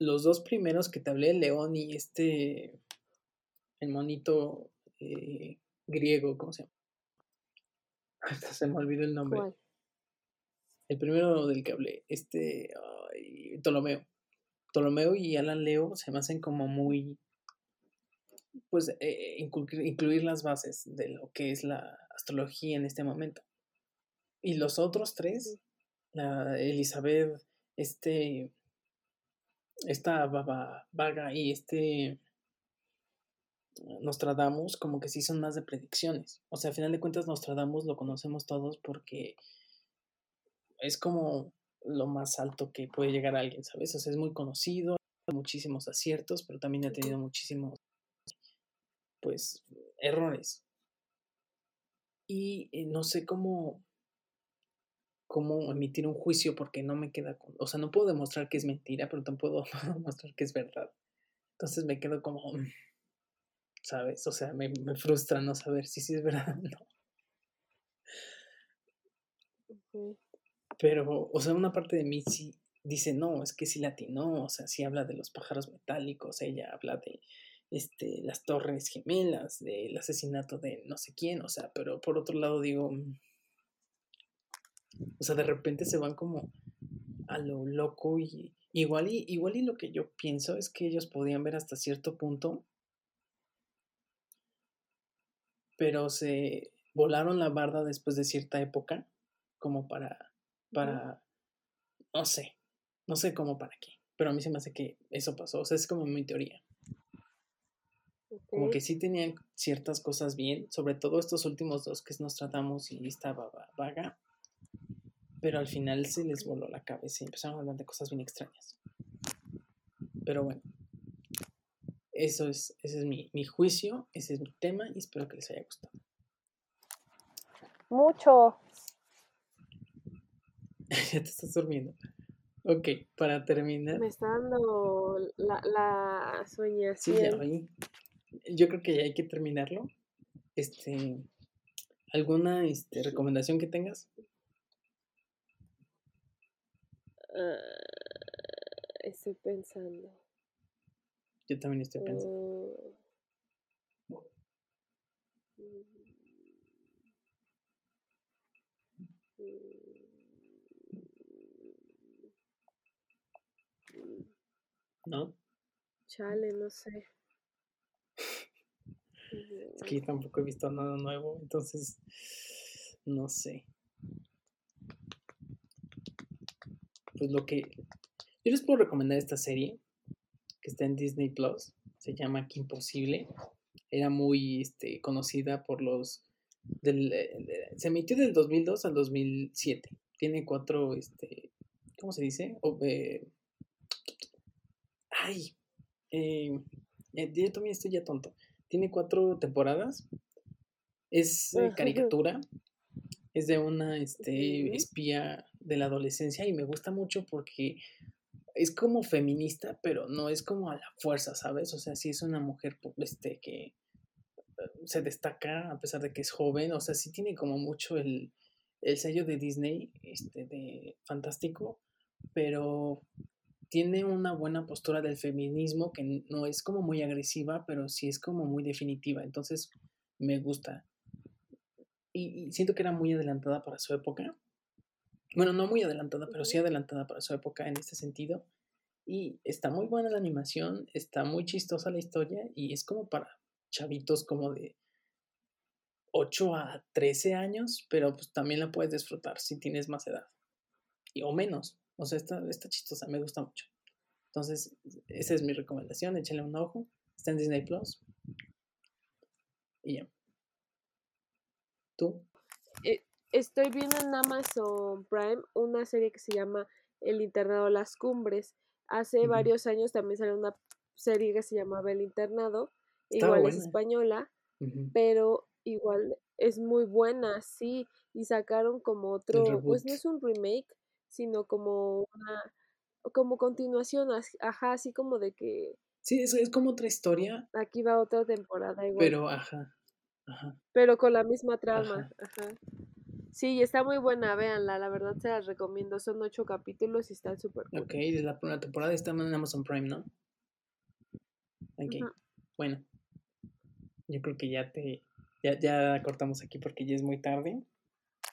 los dos primeros que te hablé, león y este, el monito eh, griego, ¿cómo se llama? <laughs> Hasta se me olvidó el nombre. El primero del que hablé, este, Ptolomeo. Ptolomeo y Alan Leo se me hacen como muy, pues, eh, incluir, las bases de lo que es la astrología en este momento. Y los otros tres, la Elizabeth, este, esta Baba Vaga y este Nostradamus, como que sí son más de predicciones. O sea, a final de cuentas, Nostradamus lo conocemos todos porque es como lo más alto que puede llegar a alguien, ¿sabes? O sea, es muy conocido, muchísimos aciertos, pero también ha tenido muchísimos, pues, errores. Y eh, no sé cómo, cómo emitir un juicio porque no me queda con, o sea, no puedo demostrar que es mentira, pero tampoco <laughs> puedo demostrar que es verdad. Entonces me quedo como, ¿sabes? O sea, me, me frustra no saber si sí es verdad <laughs> o no. Pero, o sea, una parte de mí sí dice, no, es que sí latino, o sea, sí habla de los pájaros metálicos, ella habla de este, las torres gemelas, del asesinato de no sé quién, o sea, pero por otro lado digo, mm, o sea, de repente se van como a lo loco y igual y, igual y lo que yo pienso es que ellos podían ver hasta cierto punto, pero se volaron la barda después de cierta época como para para, no sé, no sé cómo para qué, pero a mí se me hace que eso pasó, o sea, es como mi teoría. Como que sí tenían ciertas cosas bien, sobre todo estos últimos dos que nos tratamos y estaba vaga, pero al final se les voló la cabeza y empezaron a hablar de cosas bien extrañas. Pero bueno, eso es, ese es mi, mi juicio, ese es mi tema y espero que les haya gustado. Mucho. <laughs> ya te estás durmiendo. Ok, para terminar. Me está dando la, la soñación. Sí, ya Yo creo que ya hay que terminarlo. Este, ¿Alguna este, recomendación que tengas? Ah, estoy pensando. Yo también estoy pensando. Oh. ¿No? Chale, no sé. Es que tampoco he visto nada nuevo, entonces no sé. Pues lo que yo les puedo recomendar esta serie que está en Disney Plus, se llama Qué Imposible. Era muy este, conocida por los del, eh, se emitió del 2002 al 2007. Tiene cuatro este ¿cómo se dice? eh, Ay, eh, yo también estoy ya tonto. Tiene cuatro temporadas. Es eh, caricatura. Es de una este, espía de la adolescencia y me gusta mucho porque es como feminista, pero no es como a la fuerza, ¿sabes? O sea, sí es una mujer este, que se destaca a pesar de que es joven. O sea, sí tiene como mucho el, el sello de Disney, este, de fantástico, pero tiene una buena postura del feminismo que no es como muy agresiva, pero sí es como muy definitiva. Entonces, me gusta. Y, siento que era muy adelantada para su época. Bueno, no muy adelantada, pero sí adelantada para su época en este sentido. Y está muy buena la animación, está muy chistosa la historia y es como para chavitos como de 8 a 13 años, pero pues también la puedes disfrutar si tienes más edad. Y, o menos. O sea, está, está chistosa, me gusta mucho. Entonces, esa es mi recomendación, échenle un ojo. Está en Disney Plus. Y ya. ¿Tú? Eh, estoy viendo en Amazon Prime una serie que se llama El Internado Las Cumbres. Hace varios años también salió una serie que se llamaba El Internado. igual es española, pero igual es muy buena, sí. Y sacaron como otro, pues no es un remake, sino como una como continuación, ajá, así como de que... Sí, es, es como otra historia. Aquí va otra temporada igual. Pero, ajá, ajá. Pero con la misma trama, ajá. Sí, está muy buena, véanla, la verdad se las recomiendo. Son ocho capítulos y están súper cool. Ok, desde la primera temporada está en Amazon Prime, ¿no? Ok, bueno. Yo creo que ya te. Ya, ya cortamos aquí porque ya es muy tarde.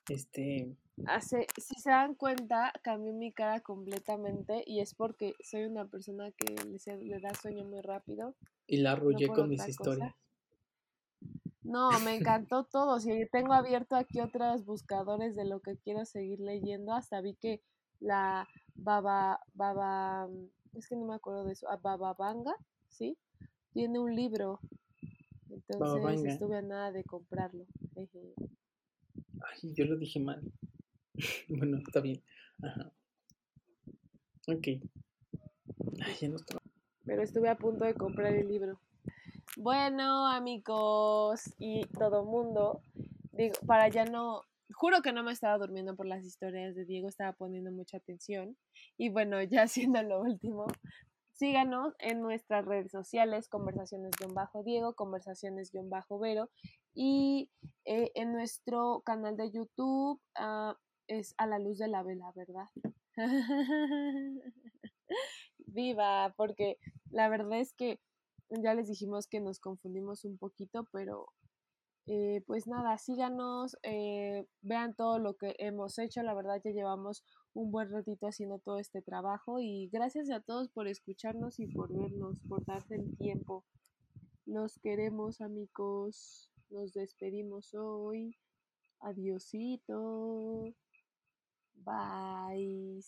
Este. Hace, si se dan cuenta, cambió mi cara completamente y es porque soy una persona que le, le da sueño muy rápido. Y la arrullé con mis historias. No, me <laughs> encantó todo. Si tengo abierto aquí otros buscadores de lo que quiero seguir leyendo, hasta vi que la Baba, Baba, es que no me acuerdo de eso, ah, Baba Banga, ¿sí? Tiene un libro. Entonces estuve a nada de comprarlo. Ay, yo lo dije mal. <laughs> bueno, está bien. Ajá. Ok. Ay, ya no Pero estuve a punto de comprar el libro. Bueno, amigos y todo mundo, digo, para ya no, juro que no me estaba durmiendo por las historias de Diego, estaba poniendo mucha atención. Y bueno, ya <laughs> siendo lo último, síganos en nuestras redes sociales, conversaciones-diego, conversaciones-vero, y eh, en nuestro canal de YouTube ah, es A la luz de la vela, ¿verdad? <laughs> Viva, porque la verdad es que ya les dijimos que nos confundimos un poquito, pero eh, pues nada, síganos, eh, vean todo lo que hemos hecho, la verdad ya llevamos un buen ratito haciendo todo este trabajo y gracias a todos por escucharnos y por vernos, por darse el tiempo. Los queremos amigos, nos despedimos hoy. Adiosito. Bye.